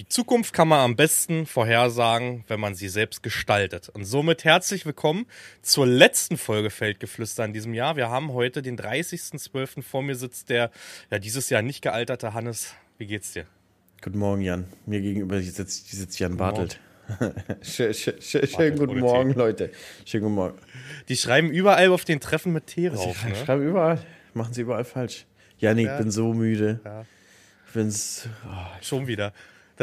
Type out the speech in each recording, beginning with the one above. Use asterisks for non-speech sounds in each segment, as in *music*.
Die Zukunft kann man am besten vorhersagen, wenn man sie selbst gestaltet. Und somit herzlich willkommen zur letzten Folge Feldgeflüster in diesem Jahr. Wir haben heute den 30.12. Vor mir sitzt der ja dieses Jahr nicht gealterte Hannes. Wie geht's dir? Guten Morgen, Jan. Mir gegenüber sitzt, sitzt Jan Bartelt. schön, schön, schön, schönen guten Morgen, Tee. Leute. Schönen guten Morgen. Die schreiben überall auf den Treffen mit Tee rauf. Sie ne? schreiben überall. Machen sie überall falsch. Janik, ja. ich bin so müde. Ja. Ich bin's. Oh, Schon wieder.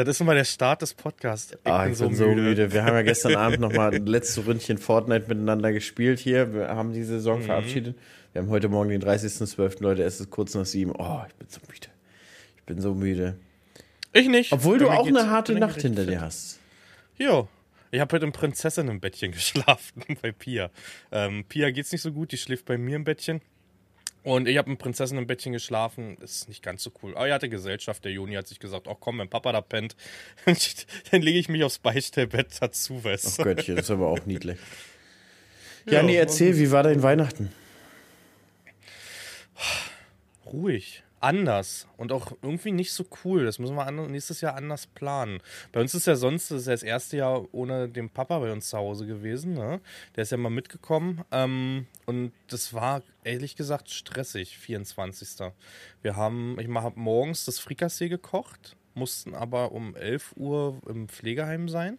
Das ist immer der Start des Podcasts. Ich, ah, bin, ich so bin so müde. müde. Wir haben ja gestern *laughs* Abend nochmal ein letztes Ründchen Fortnite miteinander gespielt hier. Wir haben die Saison mhm. verabschiedet. Wir haben heute Morgen den 30.12. Leute, es ist kurz nach sieben. Oh, ich bin so müde. Ich bin so müde. Ich nicht. Obwohl du auch eine harte Nacht hinter dir hast. Jo. Ich habe heute im Prinzessinnenbettchen *laughs* geschlafen bei Pia. Ähm, Pia geht's nicht so gut, die schläft bei mir im Bettchen. Und ich habe mit Prinzessin im Bettchen geschlafen. Ist nicht ganz so cool. Aber er hatte Gesellschaft. Der Juni hat sich gesagt: Ach komm, wenn Papa da pennt, *laughs* dann lege ich mich aufs Beistellbett dazu, weißt du. Ach Göttchen, das ist aber auch niedlich. Ja, nee, erzähl, wie war dein Weihnachten? Ruhig anders und auch irgendwie nicht so cool. Das müssen wir nächstes Jahr anders planen. Bei uns ist ja sonst das, ist ja das erste Jahr ohne den Papa bei uns zu Hause gewesen. Ne? Der ist ja mal mitgekommen ähm, und das war ehrlich gesagt stressig, 24. Wir haben, ich habe morgens das Frikassee gekocht, mussten aber um 11 Uhr im Pflegeheim sein.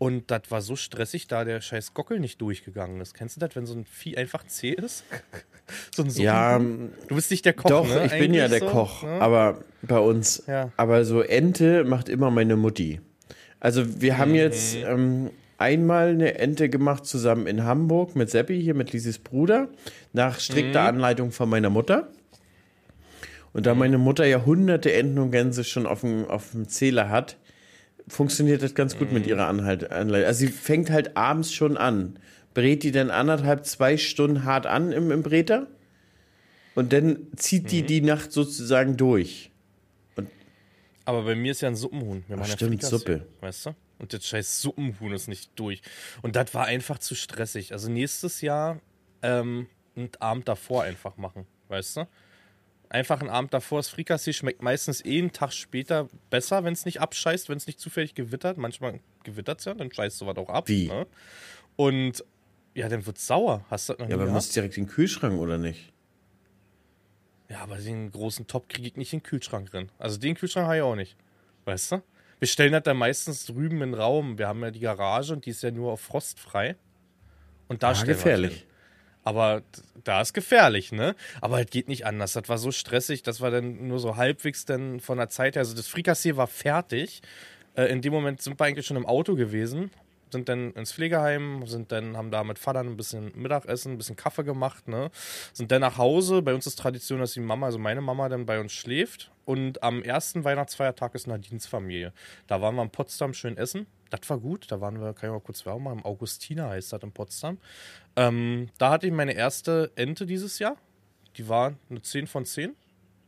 Und das war so stressig, da der scheiß Gockel nicht durchgegangen ist. Kennst du das, wenn so ein Vieh einfach zäh ist? *laughs* so ein Ja, du bist nicht der Koch, Doch, ne? ich bin ja der so, Koch, ne? aber bei uns. Ja. Aber so Ente macht immer meine Mutti. Also wir haben mhm. jetzt ähm, einmal eine Ente gemacht zusammen in Hamburg mit Seppi, hier mit Lisis Bruder, nach strikter mhm. Anleitung von meiner Mutter. Und da mhm. meine Mutter ja hunderte Enten und Gänse schon auf dem, auf dem Zähler hat, funktioniert das ganz gut mit mhm. ihrer Anhalt, Anleitung. Also sie fängt halt abends schon an. Brät die dann anderthalb, zwei Stunden hart an im, im Breter und dann zieht die mhm. die Nacht sozusagen durch. Und Aber bei mir ist ja ein Suppenhuhn. Wir Ach, stimmt, Suppe. Weißt du? Und das scheiß Suppenhuhn ist nicht durch. Und das war einfach zu stressig. Also nächstes Jahr ähm, einen Abend davor einfach machen. Weißt du? Einfach einen Abend davor. Das Frikassee schmeckt meistens eh einen Tag später besser, wenn es nicht abscheißt, wenn es nicht zufällig gewittert. Manchmal gewittert es ja, dann scheißt sowas auch ab. Wie? Ne? Und ja, dann wird es sauer. Hast du das noch Ja, aber du musst direkt in den Kühlschrank, oder nicht? Ja, aber den großen Top kriege ich nicht in den Kühlschrank drin. Also den Kühlschrank habe ich auch nicht. Weißt du? Wir stellen das dann meistens drüben in den Raum. Wir haben ja die Garage und die ist ja nur auf frostfrei. Und da ah, gefährlich. Aber da ist gefährlich, ne? Aber es geht nicht anders. Das war so stressig, das war dann nur so halbwegs dann von der Zeit her. Also das Frikassee war fertig. Äh, in dem Moment sind wir eigentlich schon im Auto gewesen, sind dann ins Pflegeheim, sind dann, haben da mit Vatern ein bisschen Mittagessen, ein bisschen Kaffee gemacht, ne? Sind dann nach Hause. Bei uns ist Tradition, dass die Mama, also meine Mama, dann bei uns schläft. Und am ersten Weihnachtsfeiertag ist Nadines Familie. Da waren wir in Potsdam schön essen. Das war gut. Da waren wir, kann ich mal kurz Werbung machen, Augustiner heißt das in Potsdam. Ähm, da hatte ich meine erste Ente dieses Jahr. Die war eine 10 von 10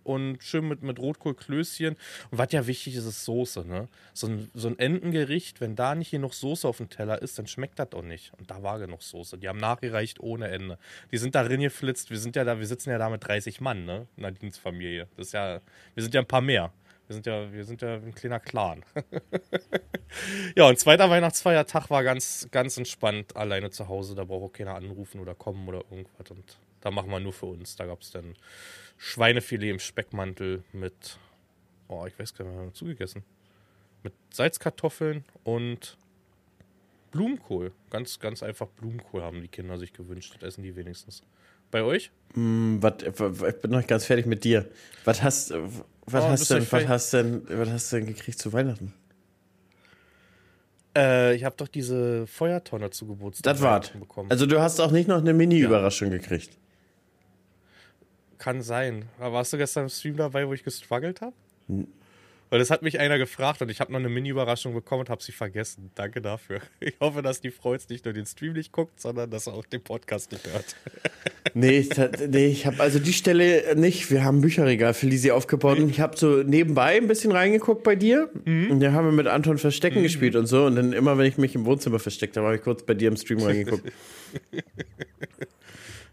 und schön mit, mit Rotkohlklößchen. Und was ja wichtig ist, ist Soße. Ne? So, ein, so ein Entengericht, wenn da nicht genug Soße auf dem Teller ist, dann schmeckt das auch nicht. Und da war genug Soße. Die haben nachgereicht ohne Ende. Die sind da geflitzt. Wir sind ja da, wir sitzen ja da mit 30 Mann, ne? In der Dienstfamilie. Das ist ja, wir sind ja ein paar mehr. Wir sind ja, wir sind ja ein kleiner Clan. *laughs* ja, und zweiter Weihnachtsfeiertag war ganz, ganz entspannt. Alleine zu Hause, da braucht auch keiner anrufen oder kommen oder irgendwas. Und da machen wir nur für uns. Da gab es dann Schweinefilet im Speckmantel mit, oh, ich weiß gar nicht, wir haben zugegessen. Mit Salzkartoffeln und Blumenkohl. Ganz, ganz einfach Blumenkohl haben die Kinder sich gewünscht. Das essen die wenigstens. Bei euch? Mm, wat, ich bin noch nicht ganz fertig mit dir. Was hast, was oh, hast, denn, was hast denn, was hast du denn gekriegt zu Weihnachten? Äh, ich habe doch diese Feuertonne zu Geburtstag das war's. bekommen. Also du hast auch nicht noch eine Mini-Überraschung ja. gekriegt. Kann sein. Aber warst du gestern im Stream dabei, wo ich gestruggelt habe? Weil das hat mich einer gefragt und ich habe noch eine Mini-Überraschung bekommen und habe sie vergessen. Danke dafür. Ich hoffe, dass die jetzt nicht nur den Stream nicht guckt, sondern dass er auch den Podcast nicht hört. Nee, *laughs* nee ich habe also die Stelle nicht. Wir haben Bücherregal für Lisi aufgebaut und ich habe so nebenbei ein bisschen reingeguckt bei dir. Mhm. Und da haben wir mit Anton Verstecken mhm. gespielt und so. Und dann immer, wenn ich mich im Wohnzimmer versteckt habe, habe ich kurz bei dir im Stream *laughs* reingeguckt.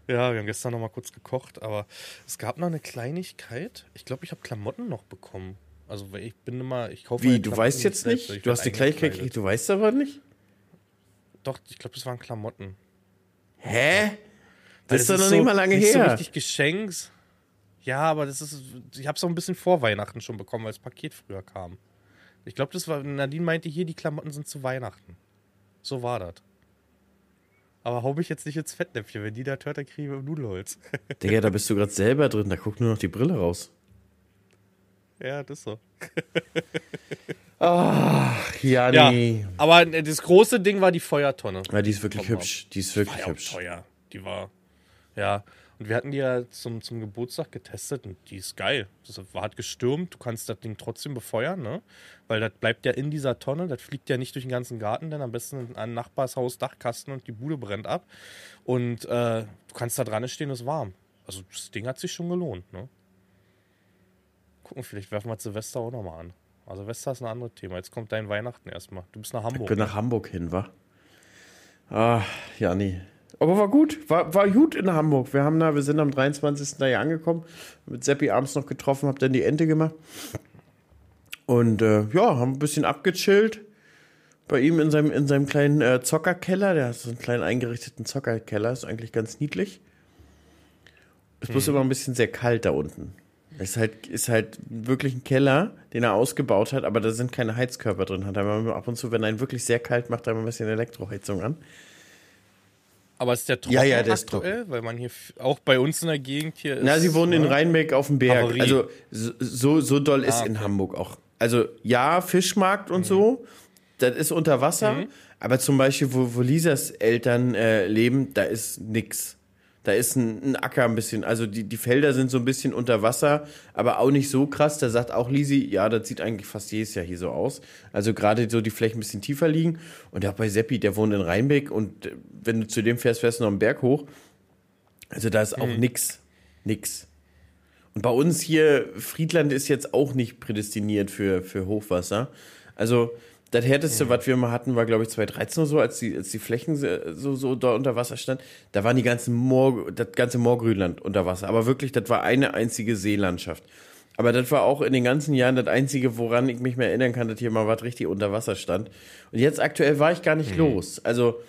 Ja, wir haben gestern noch mal kurz gekocht, aber es gab noch eine Kleinigkeit. Ich glaube, ich habe Klamotten noch bekommen. Also ich bin immer, ich kaufe. Wie, du weißt jetzt nicht? Du hast die Kleinigkeit gekriegt, du weißt aber nicht? Doch, ich glaube, das waren Klamotten. Hä? Das, ist doch noch so, nicht mal lange nicht her. So richtig Geschenks. Ja, aber das ist, ich habe es auch ein bisschen vor Weihnachten schon bekommen, weil das Paket früher kam. Ich glaube, das war, Nadine meinte hier, die Klamotten sind zu Weihnachten. So war das. Aber hau mich jetzt nicht ins Fettnäpfchen, wenn die da hört, dann kriege ich Nudelholz. Digga, da bist du gerade selber drin, da guckt nur noch die Brille raus. Ja, das ist so. Ach, ja, nee. Ja, aber das große Ding war die Feuertonne. Ja, die ist wirklich hübsch. Die ist wirklich war hübsch. teuer. Die war, ja. Und wir hatten die ja zum, zum Geburtstag getestet und die ist geil. Das war, hat gestürmt, du kannst das Ding trotzdem befeuern, ne? Weil das bleibt ja in dieser Tonne, das fliegt ja nicht durch den ganzen Garten, denn am besten ein Nachbarshaus Dachkasten und die Bude brennt ab. Und äh, du kannst da dran stehen, ist warm. Also das Ding hat sich schon gelohnt, ne? Gucken, vielleicht werfen wir Silvester auch nochmal an. Also Silvester ist ein anderes Thema. Jetzt kommt dein Weihnachten erstmal. Du bist nach Hamburg. Ich bin nach Hamburg hin, wa? Ah, ja, nee. Aber war gut, war, war gut in Hamburg. Wir, haben da, wir sind am 23. da hier angekommen, mit Seppi abends noch getroffen, hab dann die Ente gemacht. Und äh, ja, haben ein bisschen abgechillt. Bei ihm in seinem, in seinem kleinen äh, Zockerkeller. Der hat so einen kleinen eingerichteten Zockerkeller, ist eigentlich ganz niedlich. Es ist hm. immer ein bisschen sehr kalt da unten. Ist halt, ist halt wirklich ein Keller, den er ausgebaut hat, aber da sind keine Heizkörper drin. Hat er ab und zu, wenn er ihn wirklich sehr kalt macht, da ein bisschen Elektroheizung an. Aber ist der trocken ja, ja, der aktuell? Weil man hier auch bei uns in der Gegend hier ist. Na, sie wohnen in? Rheinbeck auf dem Berg. Havarie. Also so, so doll ist ah, okay. in Hamburg auch. Also ja, Fischmarkt und mhm. so, das ist unter Wasser. Mhm. Aber zum Beispiel, wo, wo Lisas Eltern äh, leben, da ist nix. Da ist ein, ein, Acker ein bisschen, also die, die Felder sind so ein bisschen unter Wasser, aber auch nicht so krass. Da sagt auch Lisi, ja, das sieht eigentlich fast jedes Jahr hier so aus. Also gerade so die Flächen ein bisschen tiefer liegen. Und auch bei Seppi, der wohnt in Rheinbeck und äh, wenn du zu dem fährst, fährst du noch einen Berg hoch. Also da ist auch mhm. nix. Nix. Und bei uns hier, Friedland ist jetzt auch nicht prädestiniert für, für Hochwasser. Also das härteste, mhm. was wir mal hatten, war, glaube ich, 2013 oder so, als die, als die Flächen so, so da unter Wasser standen. Da waren die ganzen Moor, das ganze Moorgrünland unter Wasser. Aber wirklich, das war eine einzige Seelandschaft. Aber das war auch in den ganzen Jahren das Einzige, woran ich mich mehr erinnern kann, dass hier mal was richtig unter Wasser stand. Und jetzt aktuell war ich gar nicht mhm. los. Also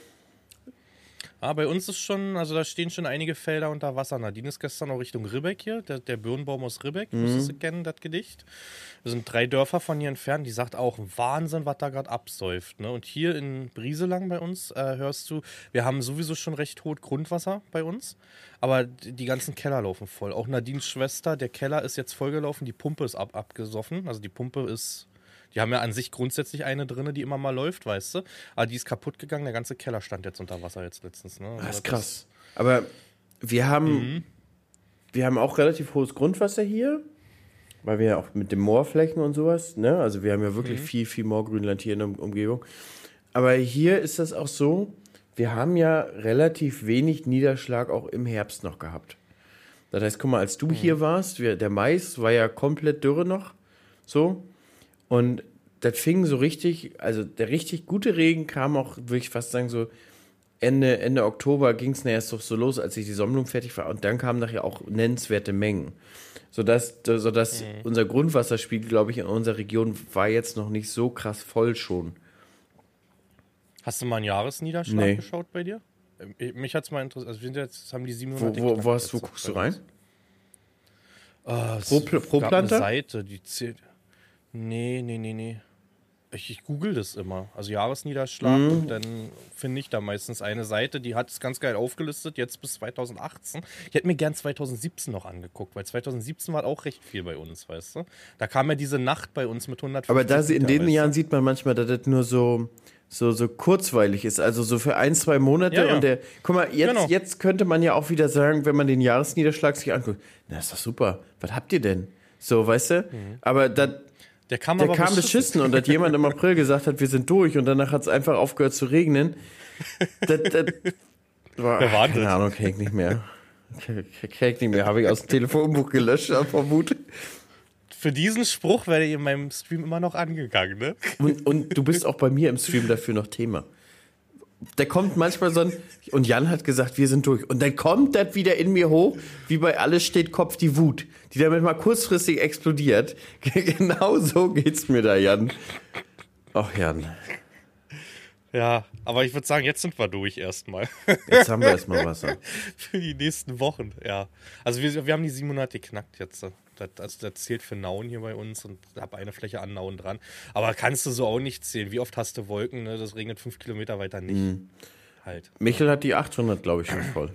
Ah, bei uns ist schon, also da stehen schon einige Felder unter Wasser. Nadine ist gestern auch Richtung Ribbeck hier, der, der Birnbaum aus Ribbeck, mhm. müsstest du kennen, das Gedicht. Wir sind drei Dörfer von hier entfernt, die sagt auch, Wahnsinn, was da gerade absäuft. Ne? Und hier in Brieselang bei uns äh, hörst du, wir haben sowieso schon recht hohes Grundwasser bei uns, aber die ganzen Keller laufen voll. Auch Nadines Schwester, der Keller ist jetzt vollgelaufen, die Pumpe ist ab abgesoffen, also die Pumpe ist die haben ja an sich grundsätzlich eine drin, die immer mal läuft, weißt du. Aber die ist kaputt gegangen, der ganze Keller stand jetzt unter Wasser jetzt letztens. Ne? Also das ist krass. Aber wir haben, mhm. wir haben auch relativ hohes Grundwasser hier, weil wir ja auch mit den Moorflächen und sowas, ne? Also wir haben ja wirklich mhm. viel, viel Moorgrünland hier in der Umgebung. Aber hier ist das auch so, wir haben ja relativ wenig Niederschlag auch im Herbst noch gehabt. Das heißt, guck mal, als du mhm. hier warst, wir, der Mais war ja komplett dürre noch. So. Und das fing so richtig, also der richtig gute Regen kam auch, würde ich fast sagen, so Ende, Ende Oktober ging es erst so los, als ich die Sonnenblumen fertig war. Und dann kamen nachher auch nennenswerte Mengen. Sodass, sodass mhm. unser Grundwasserspiegel, glaube ich, in unserer Region war jetzt noch nicht so krass voll schon. Hast du mal einen Jahresniederschlag nee. geschaut bei dir? Ähm, mich hat es mal interessiert. Also, jetzt haben die 700. Wo, wo, wo, hast, wo guckst du rein? Uh, pro, pro Planter? Seite, die zählt. Nee, nee, nee, nee. Ich, ich google das immer. Also Jahresniederschlag mhm. und dann finde ich da meistens eine Seite, die hat es ganz geil aufgelistet, jetzt bis 2018. Ich hätte mir gern 2017 noch angeguckt, weil 2017 war auch recht viel bei uns, weißt du? Da kam ja diese Nacht bei uns mit 150 Aber da, in den Jahren sieht man manchmal, dass das nur so, so, so kurzweilig ist. Also so für ein, zwei Monate. Ja, ja. Und der, guck mal, jetzt, genau. jetzt könnte man ja auch wieder sagen, wenn man den Jahresniederschlag sich anguckt, na, ist doch super. Was habt ihr denn? So, weißt du? Mhm. Aber das der kam, der kam beschissen. beschissen und hat jemand im April gesagt hat, wir sind durch und danach hat es einfach aufgehört zu regnen. Das, das, boah, Wer war keine Ahnung, kenn ich nicht mehr. Kenn ich nicht mehr, habe ich aus dem Telefonbuch gelöscht, vermute. Für diesen Spruch werde ich in meinem Stream immer noch angegangen, ne? Und, und du bist auch bei mir im Stream dafür noch Thema. Da kommt manchmal so ein, und Jan hat gesagt, wir sind durch. Und dann kommt das wieder in mir hoch, wie bei Alles steht Kopf die Wut, die damit mal kurzfristig explodiert. *laughs* genau so geht's mir da, Jan. Ach, Jan. Ja, aber ich würde sagen, jetzt sind wir durch erstmal. Jetzt haben wir erstmal Wasser. *laughs* für die nächsten Wochen, ja. Also wir, wir haben die 700 geknackt jetzt. Das, also das zählt für Nauen hier bei uns und habe eine Fläche an Nauen dran. Aber kannst du so auch nicht zählen. Wie oft hast du Wolken? Ne? Das regnet fünf Kilometer weiter nicht. Mhm. Halt. Michel hat die 800, glaube ich, schon voll.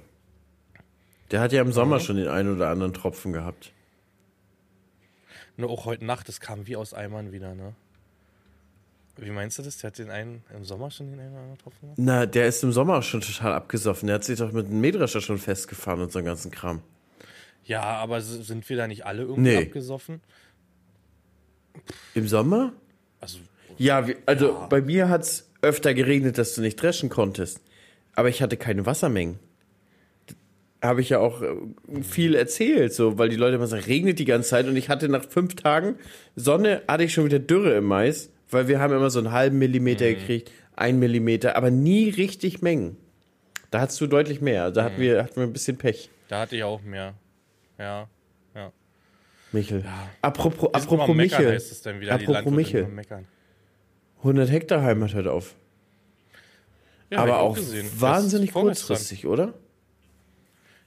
Der hat ja im Sommer mhm. schon den einen oder anderen Tropfen gehabt. Nur auch heute Nacht, das kam wie aus Eimern wieder, ne? Wie meinst du das? Der hat den einen im Sommer schon den einen oder anderen getroffen? Na, der ist im Sommer schon total abgesoffen. Der hat sich doch mit dem Mähdrescher schon festgefahren und so einen ganzen Kram. Ja, aber sind wir da nicht alle irgendwie nee. abgesoffen? Im Sommer? Also, ja, also ja. bei mir hat es öfter geregnet, dass du nicht dreschen konntest. Aber ich hatte keine Wassermengen. Habe ich ja auch äh, viel erzählt, so, weil die Leute immer sagen, regnet die ganze Zeit und ich hatte nach fünf Tagen Sonne, hatte ich schon wieder Dürre im Mais weil wir haben immer so einen halben Millimeter mhm. gekriegt, ein Millimeter, aber nie richtig Mengen. Da hattest du deutlich mehr. Da hatten, mhm. wir, hatten wir ein bisschen Pech. Da hatte ich auch mehr. Ja, ja. Michel. Ja. Apropos, apropos Michel. Heißt es dann wieder. Apropos Michel. 100 Hektar Heimat hört auf. Ja, aber auch, auch wahnsinnig kurzfristig, oder?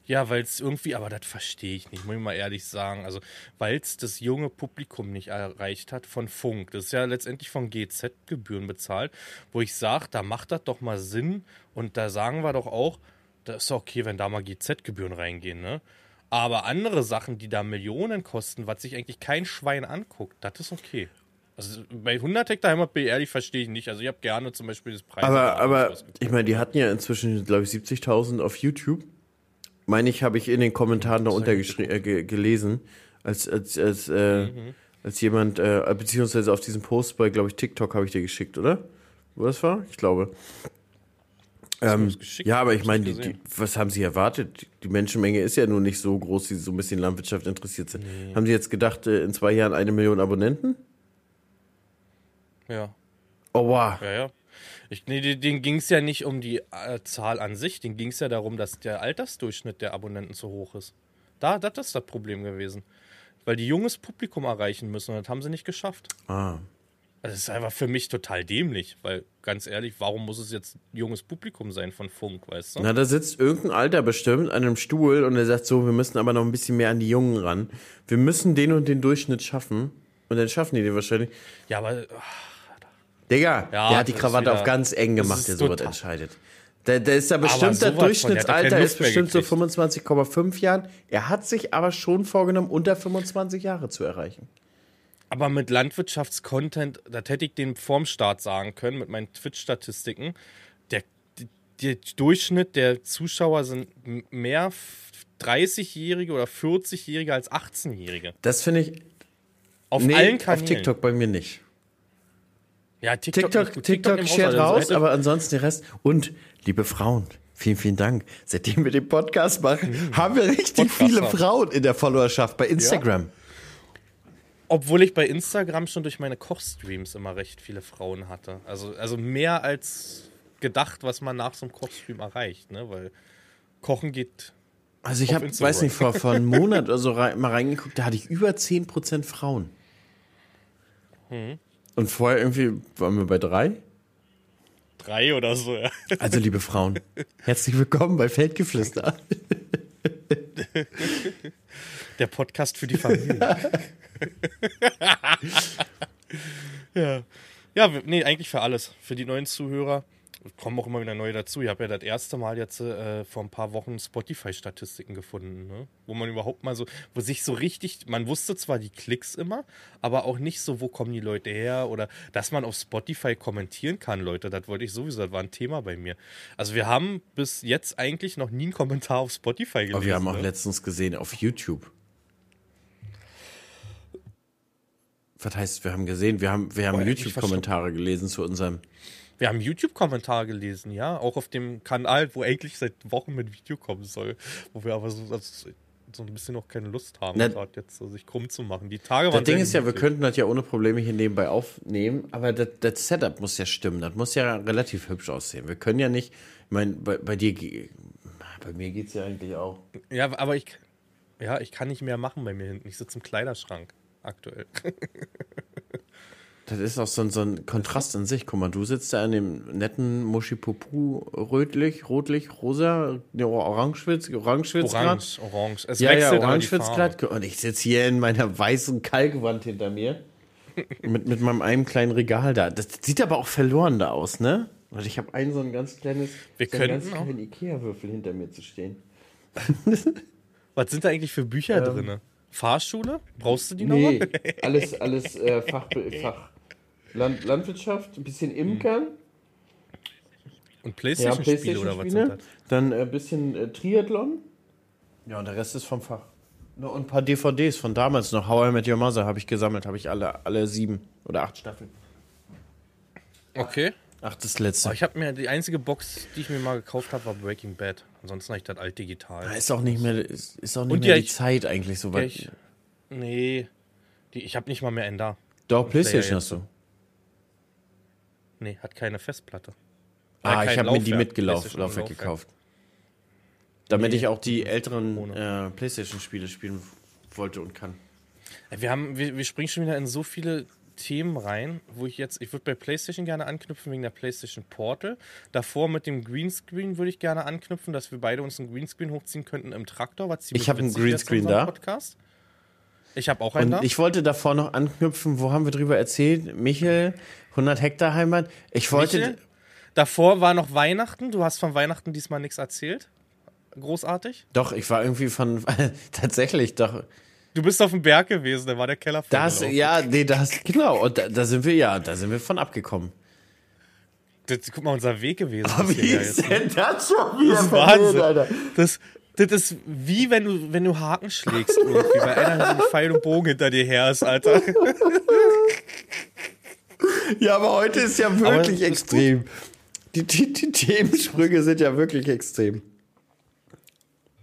Ja, weil es irgendwie, aber das verstehe ich nicht, muss ich mal ehrlich sagen. Also, weil es das junge Publikum nicht erreicht hat von Funk. Das ist ja letztendlich von GZ-Gebühren bezahlt, wo ich sage, da macht das doch mal Sinn. Und da sagen wir doch auch, das ist okay, wenn da mal GZ-Gebühren reingehen, ne? Aber andere Sachen, die da Millionen kosten, was sich eigentlich kein Schwein anguckt, das ist okay. Also bei 100 Hektar Heimat, ehrlich, verstehe ich nicht. Also ich habe gerne zum Beispiel das Preis. Aber, aber ich meine, die hatten ja inzwischen, glaube ich, 70.000 auf YouTube meine ich, habe ich in den Kommentaren da unter äh, gelesen, als, als, als, äh, mhm. als jemand, äh, beziehungsweise auf diesem Post bei, glaube ich, TikTok habe ich dir geschickt, oder? Wo das war? Ich glaube. Ähm, ja, aber ich meine, was haben sie erwartet? Die Menschenmenge ist ja nun nicht so groß, die so ein bisschen Landwirtschaft interessiert sind. Nee. Haben sie jetzt gedacht, äh, in zwei Jahren eine Million Abonnenten? Ja. Oh, wow. Ja, ja. Ich, nee, denen ging es ja nicht um die äh, Zahl an sich, denen ging es ja darum, dass der Altersdurchschnitt der Abonnenten zu hoch ist. Da, das ist das Problem gewesen. Weil die junges Publikum erreichen müssen und das haben sie nicht geschafft. Ah. Also das ist einfach für mich total dämlich, weil ganz ehrlich, warum muss es jetzt junges Publikum sein von Funk, weißt du? Na, da sitzt irgendein Alter bestimmt an einem Stuhl und er sagt so, wir müssen aber noch ein bisschen mehr an die Jungen ran. Wir müssen den und den Durchschnitt schaffen. Und dann schaffen die den wahrscheinlich. Ja, aber ach, Digga, ja, der hat die Krawatte auf ganz eng gemacht, der sowas entscheidet. Der, der ist ja bestimmt, der Durchschnittsalter der ist bestimmt so 25,5 Jahren. Er hat sich aber schon vorgenommen, unter 25 Jahre zu erreichen. Aber mit Landwirtschaftscontent, das hätte ich den vorm Start sagen können, mit meinen Twitch-Statistiken. Der, der Durchschnitt der Zuschauer sind mehr 30-Jährige oder 40-Jährige als 18-Jährige. Das finde ich. Auf nee, allen Kanälen. Auf TikTok bei mir nicht. Ja, TikTok, TikTok, TikTok, TikTok schert raus, aber ansonsten der Rest. Und, liebe Frauen, vielen, vielen Dank. Seitdem wir den Podcast machen, mhm. haben wir richtig Podcast viele haben. Frauen in der Followerschaft bei Instagram. Ja. Obwohl ich bei Instagram schon durch meine Kochstreams immer recht viele Frauen hatte. Also, also mehr als gedacht, was man nach so einem Kochstream erreicht, ne? Weil Kochen geht. Also ich habe, weiß nicht, vor, vor einem *laughs* Monat oder so rein, mal reingeguckt, da hatte ich über 10% Frauen. Mhm. Und vorher irgendwie waren wir bei drei? Drei oder so, ja. Also, liebe Frauen, *laughs* herzlich willkommen bei Feldgeflüster. *laughs* Der Podcast für die Familie. *laughs* ja. Ja, nee, eigentlich für alles. Für die neuen Zuhörer kommen auch immer wieder neue dazu. Ich habe ja das erste Mal jetzt äh, vor ein paar Wochen Spotify-Statistiken gefunden, ne? wo man überhaupt mal so, wo sich so richtig, man wusste zwar die Klicks immer, aber auch nicht so, wo kommen die Leute her oder dass man auf Spotify kommentieren kann, Leute. Das wollte ich sowieso, das war ein Thema bei mir. Also wir haben bis jetzt eigentlich noch nie einen Kommentar auf Spotify gelesen. Aber wir haben auch ne? letztens gesehen auf YouTube. Was heißt, wir haben gesehen, wir haben, wir haben YouTube-Kommentare gelesen zu unserem wir haben YouTube-Kommentare gelesen, ja, auch auf dem Kanal, wo eigentlich seit Wochen mit Video kommen soll, wo wir aber so, also so ein bisschen noch keine Lust haben, gerade jetzt so sich krumm zu machen. Die Tage waren Das Ding ist ja, wir könnten das ja ohne Probleme hier nebenbei aufnehmen, aber das, das, Setup muss ja stimmen. Das muss ja relativ hübsch aussehen. Wir können ja nicht, ich meine, bei, bei dir, bei mir geht es ja eigentlich auch. Ja, aber ich, ja, ich kann nicht mehr machen bei mir hinten. Ich sitze im Kleiderschrank aktuell. Das ist auch so ein, so ein Kontrast in sich. Guck mal, du sitzt da in dem netten Muschipupu rötlich, rotlich, rosa, orangeschwitz, orangeschwitz Orange, orange. Es ja, ja, orangeschwitzgrad. Und ich sitze hier in meiner weißen Kalkwand hinter mir. *laughs* mit, mit meinem einem kleinen Regal da. Das sieht aber auch verloren da aus, ne? Und ich habe einen so ein ganz kleines, Wir so einen ganz kleinen Ikea-Würfel hinter mir zu stehen. *laughs* Was sind da eigentlich für Bücher ähm, drin? Fahrschule? Brauchst du die nee, noch? Nee, *laughs* alles, alles äh, Fach, Fach, Land, Landwirtschaft, ein bisschen Imkern. Und Playstation-Spiele ja, Playstation oder was sind das? Dann ein äh, bisschen äh, Triathlon. Ja, und der Rest ist vom Fach. Und ein paar DVDs von damals noch. How I Met Your Mother habe ich gesammelt. Habe ich alle, alle sieben oder acht Staffeln. Okay. Ach, das letzte. Aber ich habe mir die einzige Box, die ich mir mal gekauft habe, war Breaking Bad. Ansonsten habe ich das alt digital. Da ist auch nicht mehr, ist, ist auch nicht Und mehr die, die Zeit eigentlich so weit. Ich, nee, die, ich habe nicht mal mehr einen da. Doch, Playstation hast du. Nee, hat keine Festplatte. Ah, ich habe mir die mitgelaufen, Laufwerk gekauft. Damit nee, ich auch die älteren äh, Playstation-Spiele spielen wollte und kann. Wir, haben, wir, wir springen schon wieder in so viele Themen rein, wo ich jetzt, ich würde bei PlayStation gerne anknüpfen wegen der PlayStation Portal. Davor mit dem Greenscreen würde ich gerne anknüpfen, dass wir beide uns einen Greenscreen hochziehen könnten im Traktor. Was ich habe einen Greenscreen da. Podcast. Ich habe auch einen Und da. Ich wollte davor noch anknüpfen, wo haben wir drüber erzählt? Michel, 100 Hektar Heimat. Ich wollte. Michel, davor war noch Weihnachten. Du hast von Weihnachten diesmal nichts erzählt. Großartig. Doch, ich war irgendwie von. *laughs* tatsächlich, doch. Du bist auf dem Berg gewesen, da war der Keller voll. Das, drauf. ja, nee, das, genau. Und da, da, sind wir, ja, da sind wir von abgekommen. Das, guck mal, unser Weg gewesen. Aber wie ist denn das schon wieder? Das ist Wahnsinn. Alter. Das, das ist wie wenn du, wenn du Haken schlägst irgendwie, weil einer so ein Pfeil und Bogen hinter dir her ist, Alter. *laughs* Ja, aber heute ist ja wirklich extrem. Die, die, die Themensprünge sind ja wirklich extrem.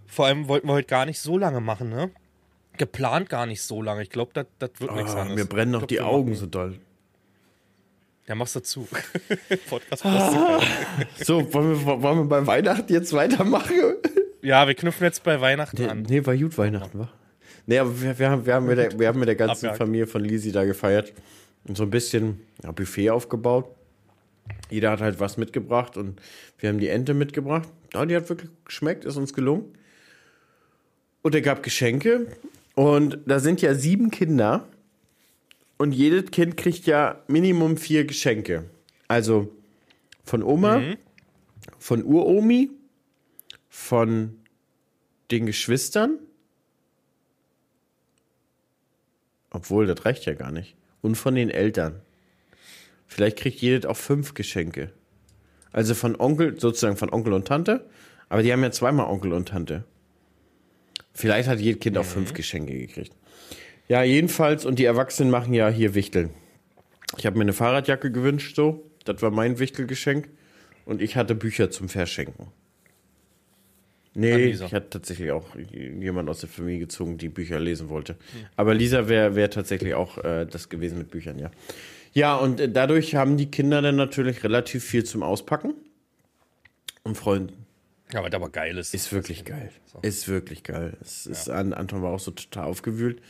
Vor allem wollten wir heute gar nicht so lange machen, ne? Geplant gar nicht so lange. Ich glaube, das wird oh, nichts anderes. Mir brennen noch glaub, die Augen so doll. Ja, machst du zu. *laughs* Podcast ah. So, wollen wir, wollen wir bei Weihnachten jetzt weitermachen? Ja, wir knüpfen jetzt bei Weihnachten nee, an. Nee, war gut Weihnachten, wa? Nee, aber wir, wir, haben, wir, haben mit der, wir haben mit der ganzen Abjagd. Familie von Lisi da gefeiert und so ein bisschen ja, Buffet aufgebaut. Jeder hat halt was mitgebracht und wir haben die Ente mitgebracht. Ja, die hat wirklich geschmeckt, ist uns gelungen. Und er gab Geschenke und da sind ja sieben Kinder und jedes Kind kriegt ja Minimum vier Geschenke. Also von Oma, mhm. von Uromi, von den Geschwistern. Obwohl, das reicht ja gar nicht. Und von den Eltern. Vielleicht kriegt jeder auch fünf Geschenke. Also von Onkel, sozusagen von Onkel und Tante. Aber die haben ja zweimal Onkel und Tante. Vielleicht hat jedes Kind mhm. auch fünf Geschenke gekriegt. Ja, jedenfalls. Und die Erwachsenen machen ja hier Wichteln. Ich habe mir eine Fahrradjacke gewünscht, so. Das war mein Wichtelgeschenk. Und ich hatte Bücher zum Verschenken. Nee, ich hatte tatsächlich auch jemand aus der Familie gezogen, die Bücher lesen wollte. Aber Lisa wäre wär tatsächlich auch äh, das gewesen mit Büchern, ja. Ja, und äh, dadurch haben die Kinder dann natürlich relativ viel zum Auspacken und freuen. Ja, was aber geil ist. Ist wirklich geil. So. Ist wirklich geil. Es ist, ja. Anton war auch so total aufgewühlt.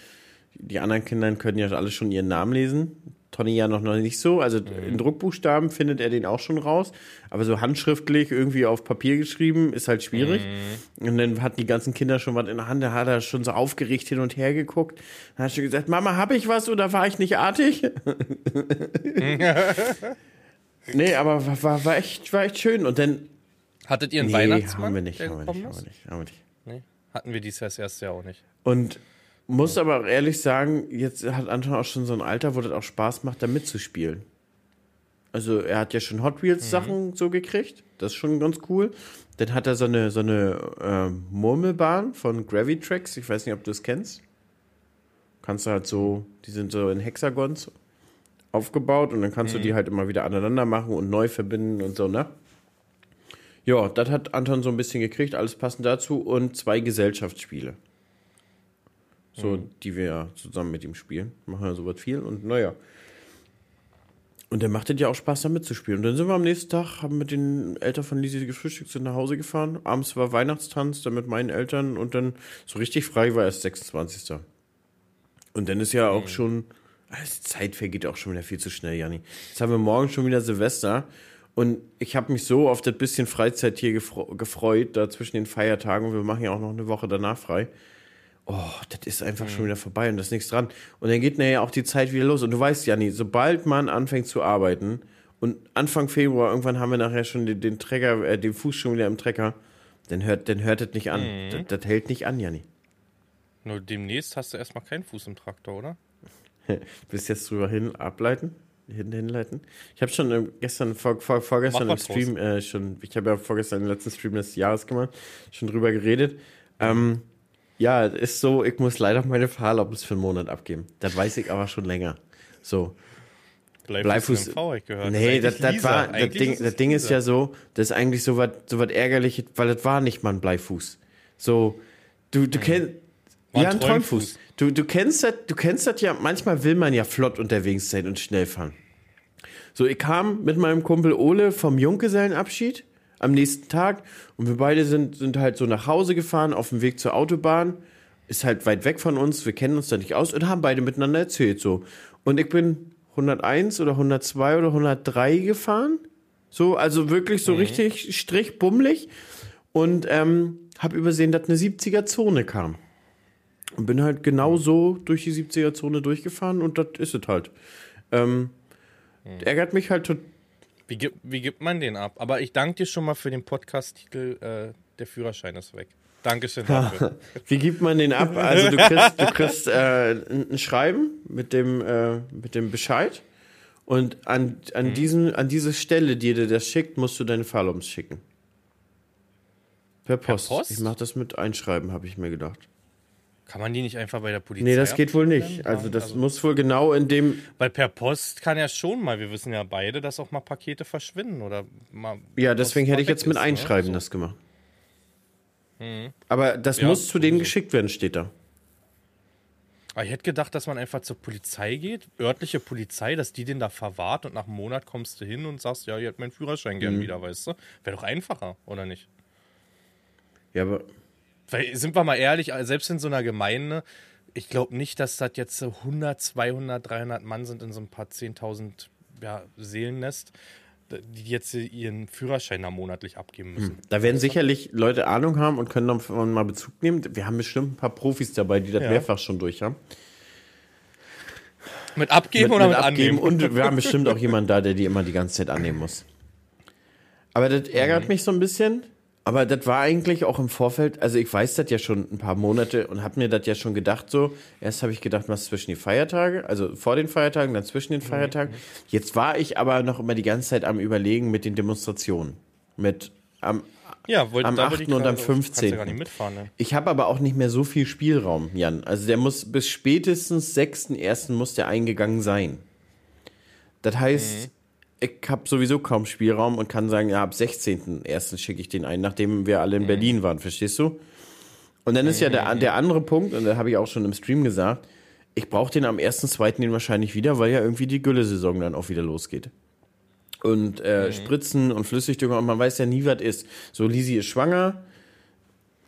Die anderen Kinder können ja alle schon ihren Namen lesen. Tony ja noch, noch nicht so. Also mhm. in Druckbuchstaben findet er den auch schon raus. Aber so handschriftlich irgendwie auf Papier geschrieben ist halt schwierig. Mhm. Und dann hatten die ganzen Kinder schon was in der Hand. Da hat er schon so aufgeregt hin und her geguckt. Dann hat er gesagt, Mama, habe ich was oder war ich nicht artig? *laughs* *laughs* nee, aber war, war, war, echt, war echt schön. Und dann... Hattet ihr einen nee, Weihnachtsmann? Haben wir nicht, haben wir nicht, haben wir nicht, haben wir nicht. Nee, hatten wir dieses Jahr das erste Jahr auch nicht. Und muss aber ehrlich sagen, jetzt hat Anton auch schon so ein Alter, wo das auch Spaß macht, da mitzuspielen. Also er hat ja schon Hot Wheels mhm. Sachen so gekriegt. Das ist schon ganz cool. Dann hat er so eine, so eine äh, Murmelbahn von Gravitrax. Ich weiß nicht, ob du das kennst. Kannst du halt so, die sind so in Hexagons aufgebaut und dann kannst mhm. du die halt immer wieder aneinander machen und neu verbinden und so, ne? Ja, das hat Anton so ein bisschen gekriegt, alles passend dazu und zwei Gesellschaftsspiele. so, mhm. die wir ja zusammen mit ihm spielen. Machen ja sowas viel und naja. Und der macht ja auch Spaß, da mitzuspielen. Und dann sind wir am nächsten Tag, haben mit den Eltern von Lisi gefrühstückt, sind nach Hause gefahren. Abends war Weihnachtstanz, dann mit meinen Eltern und dann so richtig frei war erst 26. Und dann ist ja auch mhm. schon, also die Zeit vergeht auch schon wieder viel zu schnell, Janni. Jetzt haben wir morgen schon wieder Silvester und ich habe mich so auf das bisschen Freizeit hier gefreut, da zwischen den Feiertagen. Und wir machen ja auch noch eine Woche danach frei oh, das ist einfach mhm. schon wieder vorbei und da ist nichts dran. Und dann geht nachher auch die Zeit wieder los. Und du weißt, Janni, sobald man anfängt zu arbeiten und Anfang Februar, irgendwann haben wir nachher schon den, den Trecker, äh, den Fuß schon wieder im Trecker, dann hört, dann hört das nicht an. Mhm. Das, das, hält nicht an, Janni. Nur demnächst hast du erstmal keinen Fuß im Traktor, oder? *laughs* Du jetzt drüber hin ableiten? Hin, hinleiten? Ich habe schon ähm, gestern, vor, vor, vorgestern im Stream, äh, schon, ich habe ja vorgestern den letzten Stream des Jahres gemacht, schon drüber geredet. Ähm, ja, ist so, ich muss leider meine Fahrerlaubnis für einen Monat abgeben. Das weiß ich aber schon länger. So. Bleifuß. Gehört. Nee, das, das, war, das Ding, das Ding ist ja so, das ist eigentlich so was so was ärgerliches, weil das war nicht mal ein Bleifuß. So, du, du hm. kennst, ja, ein Träumfuß. Du, du kennst das, du kennst das ja, manchmal will man ja flott unterwegs sein und schnell fahren. So, ich kam mit meinem Kumpel Ole vom Junggesellenabschied am nächsten Tag. Und wir beide sind, sind halt so nach Hause gefahren, auf dem Weg zur Autobahn. Ist halt weit weg von uns, wir kennen uns da nicht aus und haben beide miteinander erzählt so. Und ich bin 101 oder 102 oder 103 gefahren. So, also wirklich so mhm. richtig strichbummelig. Und ähm, habe übersehen, dass eine 70er-Zone kam. Und bin halt genau so durch die 70er-Zone durchgefahren und das ist es halt. Ähm, mhm. Ärgert mich halt total wie, wie gibt man den ab? Aber ich danke dir schon mal für den Podcast-Titel äh, Der Führerschein ist weg. Dankeschön dafür. *laughs* wie gibt man den ab? Also du kriegst, du kriegst äh, ein Schreiben mit dem, äh, mit dem Bescheid und an, an, mhm. diesen, an diese Stelle, die dir das schickt, musst du deine Fahrlums schicken. Per Post. Per Post? Ich mache das mit Einschreiben, habe ich mir gedacht. Kann man die nicht einfach bei der Polizei? Nee, das geht wohl nicht. Also das also, muss wohl genau in dem. Weil per Post kann ja schon mal, wir wissen ja beide, dass auch mal Pakete verschwinden oder mal. Ja, deswegen hätte ich jetzt mit ne? Einschreiben ne? das gemacht. Mhm. Aber das ja, muss zu denen so. geschickt werden, steht da. Aber ich hätte gedacht, dass man einfach zur Polizei geht, örtliche Polizei, dass die den da verwahrt und nach einem Monat kommst du hin und sagst, ja, ihr hättet meinen Führerschein gern mhm. wieder, weißt du? Wäre doch einfacher, oder nicht? Ja, aber weil, sind wir mal ehrlich, selbst in so einer Gemeinde, ich glaube nicht, dass das jetzt 100, 200, 300 Mann sind in so ein paar 10.000 ja, Seelennest, die jetzt ihren Führerschein da monatlich abgeben müssen. Hm. Da werden sicherlich Leute Ahnung haben und können dann mal Bezug nehmen. Wir haben bestimmt ein paar Profis dabei, die das ja. mehrfach schon durch haben. Mit abgeben mit, oder mit, mit abgeben? Annehmen? Und wir haben bestimmt auch jemanden da, der die immer die ganze Zeit annehmen muss. Aber das ärgert mhm. mich so ein bisschen, aber das war eigentlich auch im Vorfeld, also ich weiß das ja schon ein paar Monate und habe mir das ja schon gedacht so. Erst habe ich gedacht, was zwischen die Feiertage, also vor den Feiertagen, dann zwischen den mhm. Feiertagen. Jetzt war ich aber noch immer die ganze Zeit am Überlegen mit den Demonstrationen. Mit am, ja, wollte, am 8. und am 15. Ja ne? Ich habe aber auch nicht mehr so viel Spielraum, Jan. Also der muss bis spätestens 6.1. muss der eingegangen sein. Das heißt, mhm ich habe sowieso kaum Spielraum und kann sagen, ja, ab 16.01. schicke ich den ein, nachdem wir alle in mhm. Berlin waren, verstehst du? Und dann ist ja der, der andere Punkt, und da habe ich auch schon im Stream gesagt, ich brauche den am 1.2. den wahrscheinlich wieder, weil ja irgendwie die Gülle-Saison dann auch wieder losgeht. Und äh, mhm. Spritzen und Flüssigdünger und man weiß ja nie, was ist. So, Lisi ist schwanger.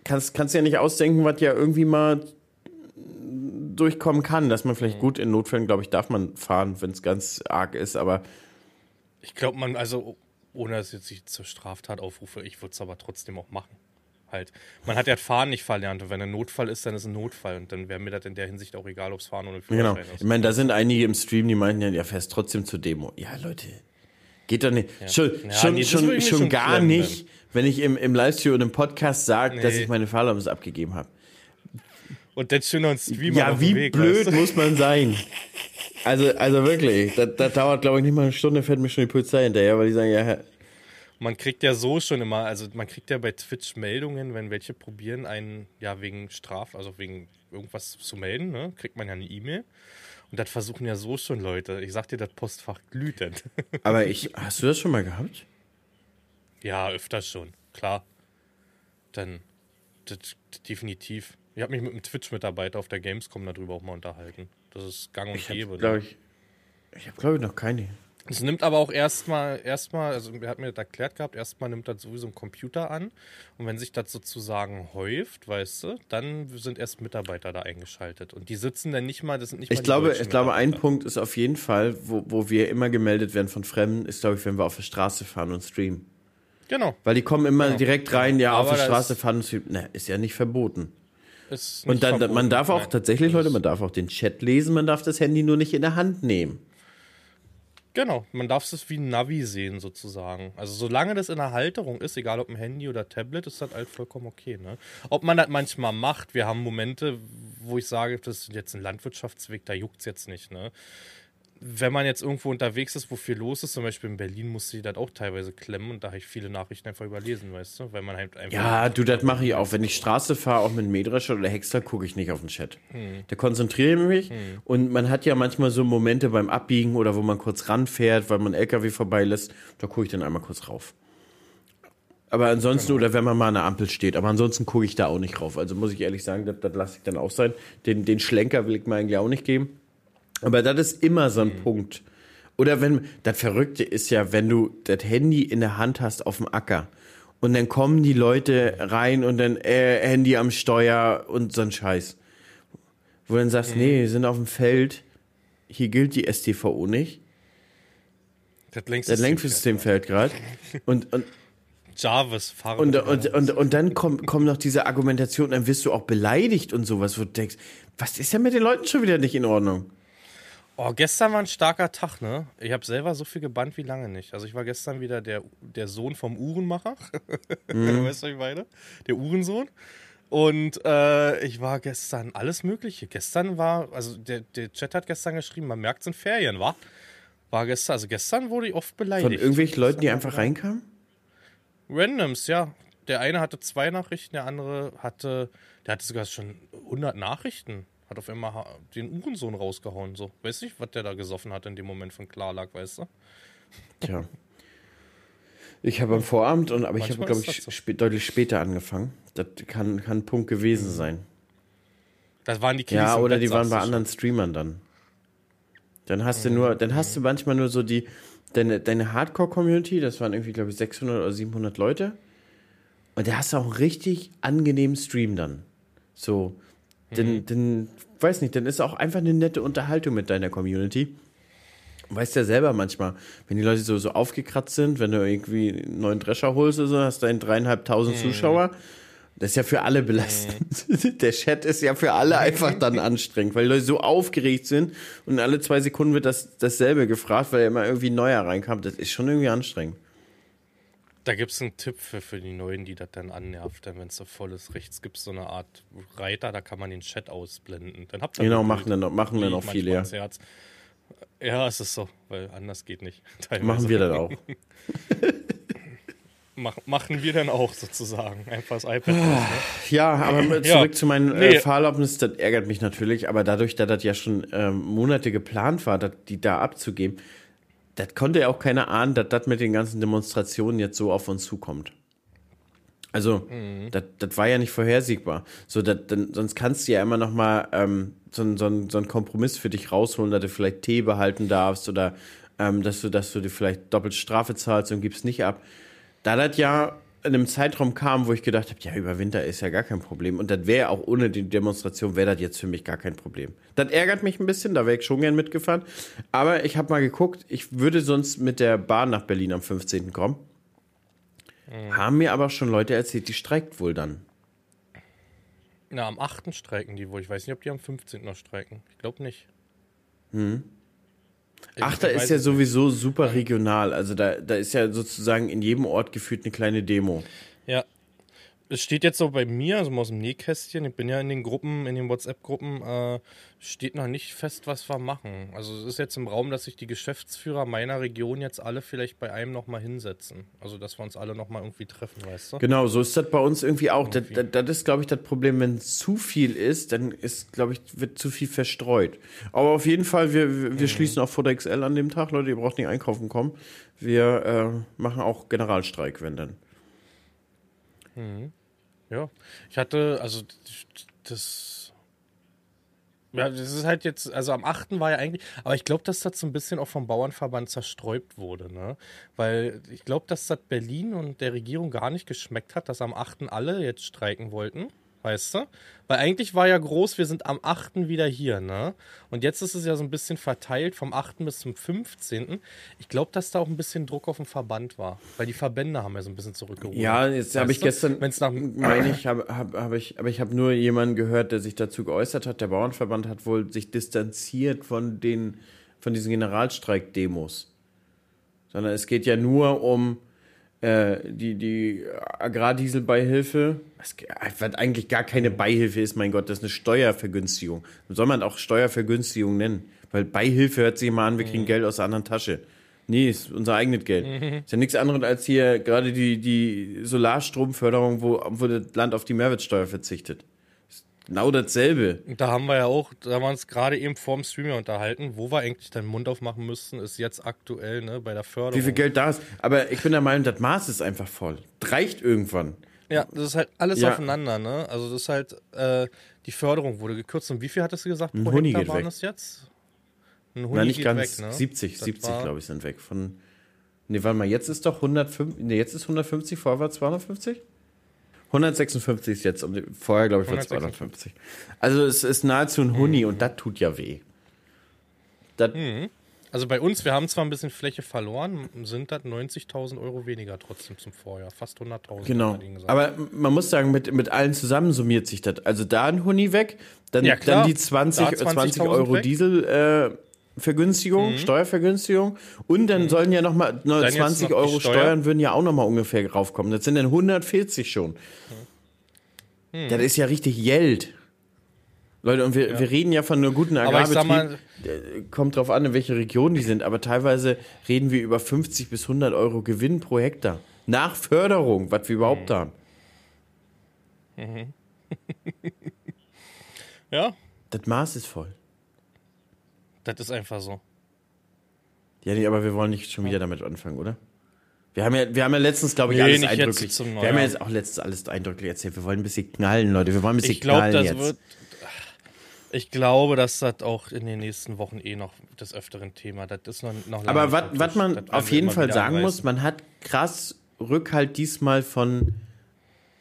Kannst, kannst ja nicht ausdenken, was ja irgendwie mal durchkommen kann, dass man vielleicht mhm. gut in Notfällen, glaube ich, darf man fahren, wenn es ganz arg ist, aber ich glaube, man, also, ohne dass ich jetzt zur Straftat aufrufe, ich würde es aber trotzdem auch machen. Halt. Man hat ja Fahren nicht verlernt und wenn ein Notfall ist, dann ist ein Notfall und dann wäre mir das in der Hinsicht auch egal, ob es Fahren oder Führerschein genau. ist. Ich meine, da sind einige im Stream, die meinten ja, ja, fährst trotzdem zur Demo. Ja, Leute, geht doch nicht. Ja. Schon, ja, schon, nee, schon, schon, gar nicht, wenn ich im, im Livestream und im Podcast sage, nee. dass ich meine Fahrerlaubnis abgegeben habe. Und dann schön uns Streamer Ja, wie Weg, blöd weißt du? muss man sein? Also, also wirklich, das, das dauert, glaube ich, nicht mal eine Stunde, fährt mir schon die Polizei hinterher, weil die sagen, ja. Man kriegt ja so schon immer, also man kriegt ja bei Twitch Meldungen, wenn welche probieren, einen, ja, wegen Straf, also wegen irgendwas zu melden, ne, kriegt man ja eine E-Mail. Und das versuchen ja so schon Leute. Ich sag dir, das Postfach glüht. Denn. *laughs* Aber ich, hast du das schon mal gehabt? Ja, öfters schon, klar. Dann, das, definitiv. Ich habe mich mit einem Twitch-Mitarbeiter auf der Gamescom darüber auch mal unterhalten. Das ist gang und ich gäbe. Glaub ich ich habe, glaube ich, noch keine. Es nimmt aber auch erstmal, erstmal, also er hat mir das erklärt gehabt, erstmal nimmt das sowieso ein Computer an. Und wenn sich das sozusagen häuft, weißt du, dann sind erst Mitarbeiter da eingeschaltet. Und die sitzen dann nicht mal, das sind nicht ich mal glaube, Ich glaube, ein Punkt ist auf jeden Fall, wo, wo wir immer gemeldet werden von Fremden, ist, glaube ich, wenn wir auf der Straße fahren und streamen. Genau. Weil die kommen immer genau. direkt rein, ja, aber auf der Straße fahren und streamen. Ne, ist ja nicht verboten. Ist und dann, verboten, man darf auch nein. tatsächlich, Leute, man darf auch den Chat lesen, man darf das Handy nur nicht in der Hand nehmen. Genau, man darf es wie ein Navi sehen sozusagen. Also solange das in der Halterung ist, egal ob ein Handy oder Tablet, ist das halt vollkommen okay. Ne? Ob man das manchmal macht, wir haben Momente, wo ich sage, das ist jetzt ein Landwirtschaftsweg, da juckt es jetzt nicht. Ne? Wenn man jetzt irgendwo unterwegs ist, wo viel los ist, zum Beispiel in Berlin, musste ich das auch teilweise klemmen und da habe ich viele Nachrichten einfach überlesen, weißt du? Weil man halt einfach. Ja, du, das mache ich auch. Wenn ich Straße fahre, auch mit Mähdrescher oder Häcksler, gucke ich nicht auf den Chat. Hm. Da konzentriere ich mich hm. und man hat ja manchmal so Momente beim Abbiegen oder wo man kurz ranfährt, weil man LKW vorbeilässt, da gucke ich dann einmal kurz rauf. Aber ansonsten, genau. oder wenn man mal an der Ampel steht, aber ansonsten gucke ich da auch nicht rauf. Also muss ich ehrlich sagen, das, das lasse ich dann auch sein. Den, den Schlenker will ich mir eigentlich auch nicht geben. Aber das ist immer so ein mhm. Punkt. Oder wenn, das Verrückte ist ja, wenn du das Handy in der Hand hast auf dem Acker und dann kommen die Leute rein und dann äh, Handy am Steuer und so ein Scheiß. Wo du dann sagst, mhm. nee, wir sind auf dem Feld, hier gilt die STVO nicht. Das Lenksystem das fällt gerade. Und, und Jarvis fahren. Und, und, und, und dann kommt, kommt noch diese Argumentation, dann wirst du auch beleidigt und sowas, wo du denkst, was ist denn mit den Leuten schon wieder nicht in Ordnung? Oh, gestern war ein starker Tag, ne? Ich habe selber so viel gebannt wie lange nicht. Also ich war gestern wieder der, der Sohn vom Uhrenmacher. *laughs* Mhm. weißt du, was ich meine? Der Uhrensohn. Und äh, ich war gestern alles Mögliche. Gestern war, also der, der Chat hat gestern geschrieben, man merkt es in Ferien, war? War gestern, also gestern wurde ich oft beleidigt. Von irgendwelchen Leuten, die einfach reinkamen? Randoms, ja. Der eine hatte zwei Nachrichten, der andere hatte, der hatte sogar schon 100 Nachrichten. Hat auf einmal den Uhrensohn rausgehauen. So, weiß nicht, was der da gesoffen hat in dem Moment von Klarlag, weißt du? Tja. Ich habe am Vorabend, und, aber Manchmal ich habe, glaube ich, so. spä deutlich später angefangen. Das kann, kann ein Punkt gewesen sein. Das waren die Kiddies Ja, oder die waren bei anderen. Streamern dann. Dann hast mhm. du nur, dann hast du manchmal nur so die, deine, deine Hardcore-Community, das waren irgendwie, glaube ich, 600 oder 700 Leute. Und da hast du auch einen richtig angenehmen Stream dann. So, denn, mhm. denn, weiß nicht, dann ist auch einfach eine nette Unterhaltung mit deiner Community. Weißt ja selber manchmal, wenn die Leute so, so aufgekratzt sind, wenn du irgendwie einen neuen Drescher holst oder so, hast du einen dreieinhalbtausend mhm. Zuschauer. Das ist ja für alle belastend. Mhm. *laughs* Der Chat ist ja für alle einfach dann *laughs* anstrengend, weil die Leute so aufgeregt sind und alle zwei Sekunden wird das dasselbe gefragt, weil immer irgendwie ein neuer reinkam. Das ist schon irgendwie anstrengend. Da gibt es einen Tipp für, für die Neuen, die das dann annervt. Wenn es so voll ist, rechts gibt es so eine Art Reiter, da kann man den Chat ausblenden. Dann habt ihr genau, machen dann, machen dann auch viele, ja. Herz. Ja, es ist so, weil anders geht nicht. *laughs* Teilweise. Machen wir dann auch. *laughs* Mach, machen wir dann auch sozusagen. Einfach das iPad. ne? Ja, aber *clears throat* zurück ja. zu meinen äh, nee. Fahrerlaubnis, das ärgert mich natürlich, aber dadurch, dass das ja schon ähm, Monate geplant war, die da abzugeben, das konnte ja auch keiner ahnen, dass das mit den ganzen Demonstrationen jetzt so auf uns zukommt. Also, mhm. das war ja nicht vorhersehbar. So, dat, dann, sonst kannst du ja immer noch mal ähm, so, so, so einen Kompromiss für dich rausholen, dass du vielleicht Tee behalten darfst oder ähm, dass du, dass du dir vielleicht doppelt Strafe zahlst und gibst nicht ab. Da das ja in einem Zeitraum kam, wo ich gedacht habe, ja, über Winter ist ja gar kein Problem. Und das wäre auch ohne die Demonstration, wäre das jetzt für mich gar kein Problem. Das ärgert mich ein bisschen, da wäre ich schon gern mitgefahren. Aber ich habe mal geguckt, ich würde sonst mit der Bahn nach Berlin am 15. kommen. Mhm. Haben mir aber schon Leute erzählt, die streikt wohl dann. Na, am 8. streiken die wohl. Ich weiß nicht, ob die am 15. noch streiken. Ich glaube nicht. Hm. Achter ist ja sowieso super regional. Also da, da ist ja sozusagen in jedem Ort gefühlt eine kleine Demo. Es steht jetzt so bei mir, also aus dem Nähkästchen, ich bin ja in den Gruppen, in den WhatsApp-Gruppen, äh, steht noch nicht fest, was wir machen. Also es ist jetzt im Raum, dass sich die Geschäftsführer meiner Region jetzt alle vielleicht bei einem nochmal hinsetzen. Also dass wir uns alle nochmal irgendwie treffen, weißt du? Genau, so ist das bei uns irgendwie auch. Irgendwie. Das, das, das, ist, glaube ich, das Problem, wenn zu viel ist, dann ist, glaube ich, wird zu viel verstreut. Aber auf jeden Fall, wir, wir mhm. schließen auch vor der XL an dem Tag, Leute, ihr braucht nicht einkaufen kommen. Wir äh, machen auch Generalstreik, wenn dann. Mhm. Ja, ich hatte, also das. Ja, das ist halt jetzt, also am 8. war ja eigentlich, aber ich glaube, dass das so ein bisschen auch vom Bauernverband zerstreut wurde, ne? Weil ich glaube, dass das Berlin und der Regierung gar nicht geschmeckt hat, dass am 8. alle jetzt streiken wollten weißt du? Weil eigentlich war ja groß, wir sind am 8. wieder hier, ne? Und jetzt ist es ja so ein bisschen verteilt vom 8. bis zum 15. Ich glaube, dass da auch ein bisschen Druck auf den Verband war, weil die Verbände haben ja so ein bisschen zurückgeholt. Ja, jetzt habe ich gestern, wenn's nach, meine ich, habe hab, hab ich, aber ich habe nur jemanden gehört, der sich dazu geäußert hat. Der Bauernverband hat wohl sich distanziert von den, von diesen Generalstreik-Demos. Sondern es geht ja nur um äh, die, die Agrardieselbeihilfe, was, was eigentlich gar keine Beihilfe ist, mein Gott, das ist eine Steuervergünstigung. Soll man auch Steuervergünstigung nennen? Weil Beihilfe hört sich immer an, wir kriegen mhm. Geld aus der anderen Tasche. Nee, ist unser eigenes Geld. Mhm. Ist ja nichts anderes als hier gerade die, die Solarstromförderung, wo, wo das Land auf die Mehrwertsteuer verzichtet. Genau dasselbe. Da haben wir ja auch, da haben wir uns gerade eben vorm Streamer unterhalten, wo wir eigentlich deinen Mund aufmachen müssten, ist jetzt aktuell ne, bei der Förderung. Wie viel Geld da ist. Aber ich bin der Meinung, das Maß ist einfach voll. Das reicht irgendwann. Ja, das ist halt alles ja. aufeinander, ne? Also das ist halt, äh, die Förderung wurde gekürzt. Und wie viel hattest du gesagt pro Ein Huni Hektar waren das jetzt? Ein Huni Na, nicht ganz, weg, ne? 70, das 70 glaube ich sind weg. Von, ne, warte mal, jetzt ist doch 150, ne, jetzt ist 150, vorher war 250? 156 ist jetzt, vorher glaube ich war 250. Also es ist nahezu ein Huni mhm. und das tut ja weh. Das mhm. Also bei uns, wir haben zwar ein bisschen Fläche verloren, sind das 90.000 Euro weniger trotzdem zum Vorjahr. Fast 100.000. Genau. Aber man muss sagen, mit, mit allen zusammen summiert sich das. Also da ein Huni weg, dann, ja, dann die 20, 20, 20 Euro weg. Diesel. Äh, Vergünstigung, mhm. Steuervergünstigung. Und dann mhm. sollen ja nochmal 20 noch Euro Steuer. Steuern würden ja auch nochmal ungefähr raufkommen. Das sind dann 140 schon. Mhm. Das ist ja richtig Geld. Leute, und wir, ja. wir reden ja von einer guten Agrarbetrieb. Kommt drauf an, in welche Region die sind, aber teilweise reden wir über 50 bis 100 Euro Gewinn pro Hektar. Nach Förderung, was wir überhaupt mhm. haben. Mhm. *laughs* ja. Das Maß ist voll. Das ist einfach so. Ja, nee, aber wir wollen nicht schon wieder damit anfangen, oder? Wir haben ja, wir haben ja letztens, glaube ich, nee, alles eindrücklich. wir haben ja jetzt auch letztens alles eindrücklich erzählt. Wir wollen ein bisschen knallen, Leute. Wir wollen ein bisschen ich glaub, knallen das jetzt. Wird, ich glaube, dass das auch in den nächsten Wochen eh noch des öfteren Thema. Das ist noch, noch Aber was man auf jeden Fall sagen anreißen. muss, man hat krass Rückhalt diesmal von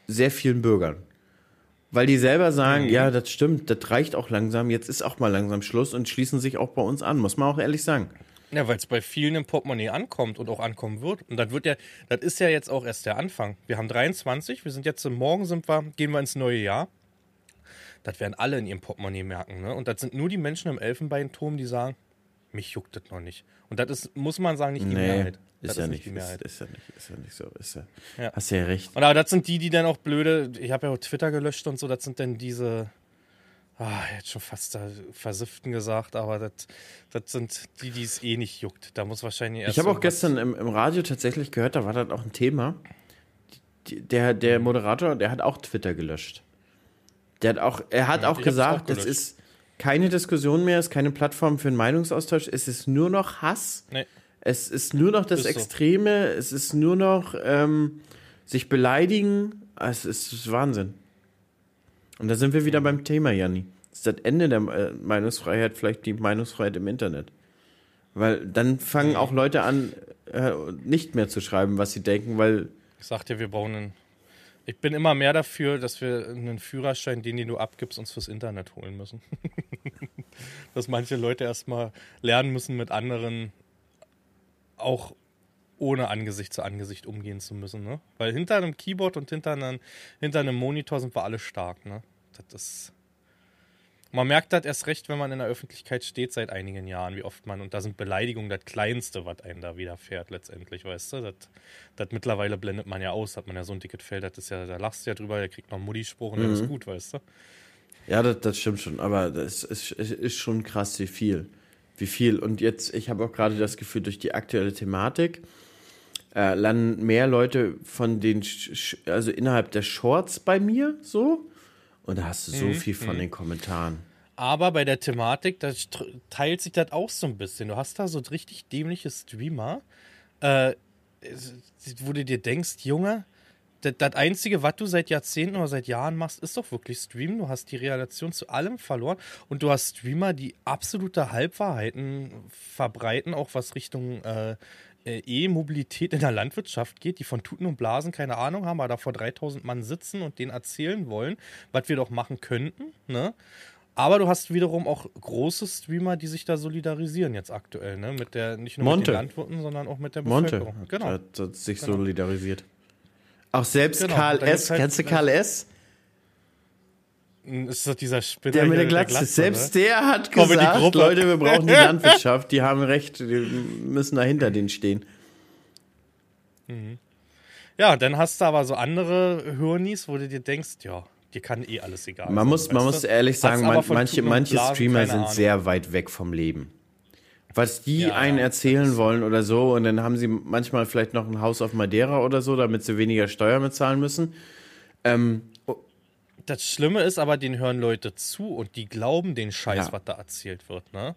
sehr vielen Bürgern. Weil die selber sagen, mhm. ja, das stimmt, das reicht auch langsam, jetzt ist auch mal langsam Schluss und schließen sich auch bei uns an, muss man auch ehrlich sagen. Ja, weil es bei vielen im Portemonnaie ankommt und auch ankommen wird. Und das wird ja, das ist ja jetzt auch erst der Anfang. Wir haben 23, wir sind jetzt morgen sind wir, gehen wir ins neue Jahr. Das werden alle in ihrem Portemonnaie merken, ne? Und das sind nur die Menschen im Elfenbeinturm, die sagen, mich juckt das noch nicht. Und das ist, muss man sagen, nicht die nee. Mehrheit. Ist ja, nicht, ist, ist, ja nicht, ist ja nicht so. Ist ja, ja. Hast ja recht. Und aber das sind die, die dann auch blöde, ich habe ja auch Twitter gelöscht und so, das sind dann diese, ah, jetzt schon fast da Versifften gesagt, aber das, das sind die, die es eh nicht juckt. Da muss wahrscheinlich erst. Ich habe auch gestern im, im Radio tatsächlich gehört, da war das auch ein Thema. Der, der Moderator, der hat auch Twitter gelöscht. Der hat auch, er hat ja, auch gesagt, auch das ist keine Diskussion mehr, es ist keine Plattform für einen Meinungsaustausch, es ist nur noch Hass. Nee. Es ist nur noch das Extreme, so. es ist nur noch ähm, sich beleidigen. Es ist Wahnsinn. Und da sind wir wieder beim Thema, Janni. Ist das Ende der äh, Meinungsfreiheit, vielleicht die Meinungsfreiheit im Internet. Weil dann fangen auch Leute an, äh, nicht mehr zu schreiben, was sie denken, weil. Ich sagte, wir bauen einen. Ich bin immer mehr dafür, dass wir einen Führerschein, den, den du abgibst, uns fürs Internet holen müssen. *laughs* dass manche Leute erstmal lernen müssen, mit anderen auch ohne Angesicht zu Angesicht umgehen zu müssen. Ne? Weil hinter einem Keyboard und hinter einem, hinter einem Monitor sind wir alle stark. Ne? Das ist. Man merkt das erst recht, wenn man in der Öffentlichkeit steht seit einigen Jahren, wie oft man, und da sind Beleidigungen das Kleinste, was einem da widerfährt, letztendlich, weißt du? Das, das mittlerweile blendet man ja aus, hat man ja so ein dickes Feld, das ist ja, da lachst du ja drüber, der kriegt noch einen Muddispruch und mhm. dann ist gut, weißt du? Ja, das, das stimmt schon, aber das ist, ist schon krass, wie viel wie viel. Und jetzt, ich habe auch gerade das Gefühl, durch die aktuelle Thematik äh, landen mehr Leute von den, Sch also innerhalb der Shorts bei mir so. Und da hast du so mhm. viel von mhm. den Kommentaren. Aber bei der Thematik, da teilt sich das auch so ein bisschen. Du hast da so richtig dämliche Streamer, äh, wo du dir denkst, Junge, das, das Einzige, was du seit Jahrzehnten oder seit Jahren machst, ist doch wirklich Streamen. Du hast die Relation zu allem verloren und du hast Streamer, die absolute Halbwahrheiten verbreiten, auch was Richtung äh, äh, E-Mobilität in der Landwirtschaft geht, die von Tuten und Blasen keine Ahnung haben, aber da vor 3000 Mann sitzen und denen erzählen wollen, was wir doch machen könnten. Ne? Aber du hast wiederum auch große Streamer, die sich da solidarisieren jetzt aktuell, ne? Mit der, nicht nur Monte. mit den Landwirten, sondern auch mit der Bevölkerung. Monte genau. hat, hat sich genau. solidarisiert. Auch selbst genau. Karl S. Halt Kennst du Karl S.? Ist das dieser Spinner Der mit der Glatze. Der Glatze selbst ne? der hat gesagt, Leute, wir brauchen die *laughs* Landwirtschaft. Die haben recht, die müssen da hinter denen stehen. Mhm. Ja, dann hast du aber so andere Hörnis, wo du dir denkst, ja, dir kann eh alles egal man sein. Muss, man muss ehrlich sagen, man, manche, manche Streamer sind sehr weit weg vom Leben. Was die ja, einen erzählen wollen oder so, und dann haben sie manchmal vielleicht noch ein Haus auf Madeira oder so, damit sie weniger Steuern bezahlen müssen. Ähm, das Schlimme ist aber, den hören Leute zu und die glauben den Scheiß, ja. was da erzählt wird, ne?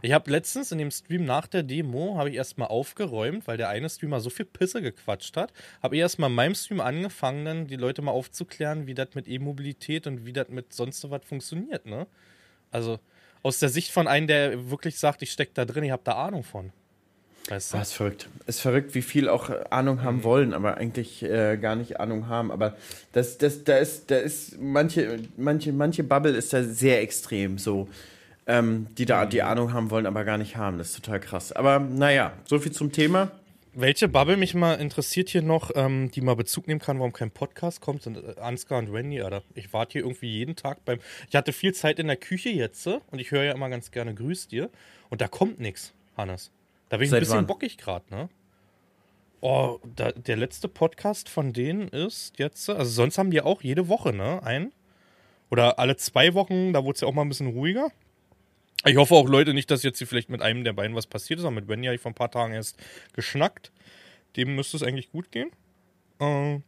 Ich habe letztens in dem Stream nach der Demo, habe ich erstmal aufgeräumt, weil der eine Streamer so viel Pisse gequatscht hat. Habe ich erstmal in meinem Stream angefangen, dann die Leute mal aufzuklären, wie das mit E-Mobilität und wie das mit sonst was funktioniert, ne? Also aus der Sicht von einem, der wirklich sagt, ich stecke da drin, ich habe da Ahnung von. Weißt du? Das ist verrückt. Ist verrückt, wie viel auch Ahnung haben mhm. wollen, aber eigentlich äh, gar nicht Ahnung haben. Aber das, das, da ist, da ist manche, manche, manche Bubble ist da sehr extrem so. Ähm, die da die mhm. Ahnung haben wollen, aber gar nicht haben. Das ist total krass. Aber naja, so viel zum Thema. Welche Bubble mich mal interessiert hier noch, ähm, die mal Bezug nehmen kann, warum kein Podcast kommt, sind äh, Ansgar und Randy, Alter. Ich warte hier irgendwie jeden Tag beim. Ich hatte viel Zeit in der Küche jetzt und ich höre ja immer ganz gerne Grüß dir. Und da kommt nichts, Hannes. Da bin ich Seit ein bisschen wann? bockig gerade, ne? Oh, da, der letzte Podcast von denen ist jetzt, also sonst haben die auch jede Woche, ne? Einen. Oder alle zwei Wochen, da wurde es ja auch mal ein bisschen ruhiger. Ich hoffe auch, Leute, nicht, dass jetzt hier vielleicht mit einem der beiden was passiert ist, aber mit Benny habe ich vor ein paar Tagen erst geschnackt. Dem müsste es eigentlich gut gehen. Äh,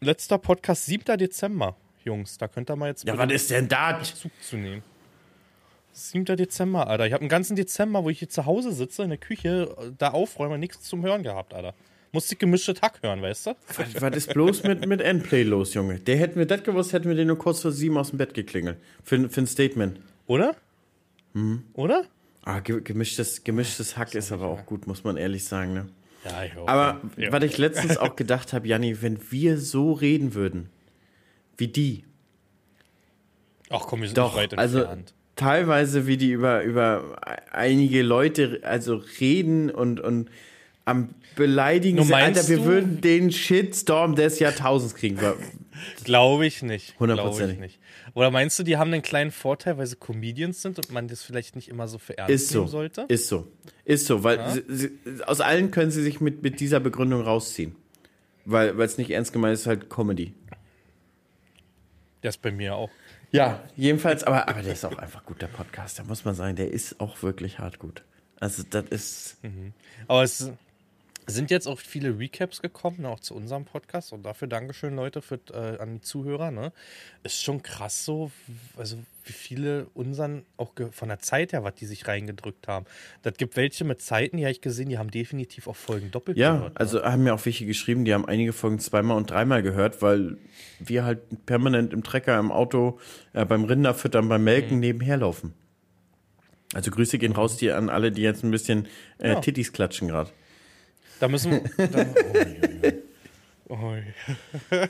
letzter Podcast, 7. Dezember, Jungs. Da könnt ihr mal jetzt. Ja, was ist denn da? Zug zu nehmen. 7. Dezember, Alter. Ich habe einen ganzen Dezember, wo ich hier zu Hause sitze, in der Küche, da aufräume, nichts zum Hören gehabt, Alter. Musste ich gemischte Tag hören, weißt du? Was, was ist bloß mit, mit Endplay los, Junge? Der hätten wir das gewusst, hätten wir den nur kurz vor sieben aus dem Bett geklingelt. Für, für ein Statement. Oder? Hm. Oder? Ah, gemischtes, gemischtes Hack ist aber auch gut, muss man ehrlich sagen, ne? Ja, ich hoffe. Aber ja. was ich letztens auch gedacht habe, Janni, wenn wir so reden würden, wie die. Ach komm, wir sind Doch, nicht weit also, entfernt teilweise, wie die über, über einige Leute also reden und, und am Beleidigen. Alter, wir würden den Shitstorm des Jahrtausends kriegen. Glaube ich nicht. Hundertprozentig. nicht. Oder meinst du, die haben einen kleinen Vorteil, weil sie Comedians sind und man das vielleicht nicht immer so für ernst ist nehmen so. sollte? Ist so. Ist so, weil ja? sie, sie, aus allen können sie sich mit, mit dieser Begründung rausziehen. Weil es nicht ernst gemeint ist, halt Comedy. Das bei mir auch. Ja, jedenfalls, aber, aber der ist auch einfach gut, der Podcast. Da muss man sagen, der ist auch wirklich hart gut. Also, das ist. Mhm. Aber es sind jetzt auch viele Recaps gekommen, auch zu unserem Podcast. Und dafür Dankeschön, Leute, für, äh, an die Zuhörer. Ne? Ist schon krass so, also wie viele unseren, auch von der Zeit her, was die sich reingedrückt haben. Das gibt welche mit Zeiten, die habe ich gesehen, die haben definitiv auch Folgen doppelt ja, gehört. Ja, also haben mir auch welche geschrieben, die haben einige Folgen zweimal und dreimal gehört, weil wir halt permanent im Trecker, im Auto, äh, beim Rinderfüttern, beim Melken mhm. nebenher laufen. Also Grüße gehen raus die an alle, die jetzt ein bisschen äh, ja. Tittis klatschen gerade. Da müssen wir. *laughs* Da, oh, oh. *laughs*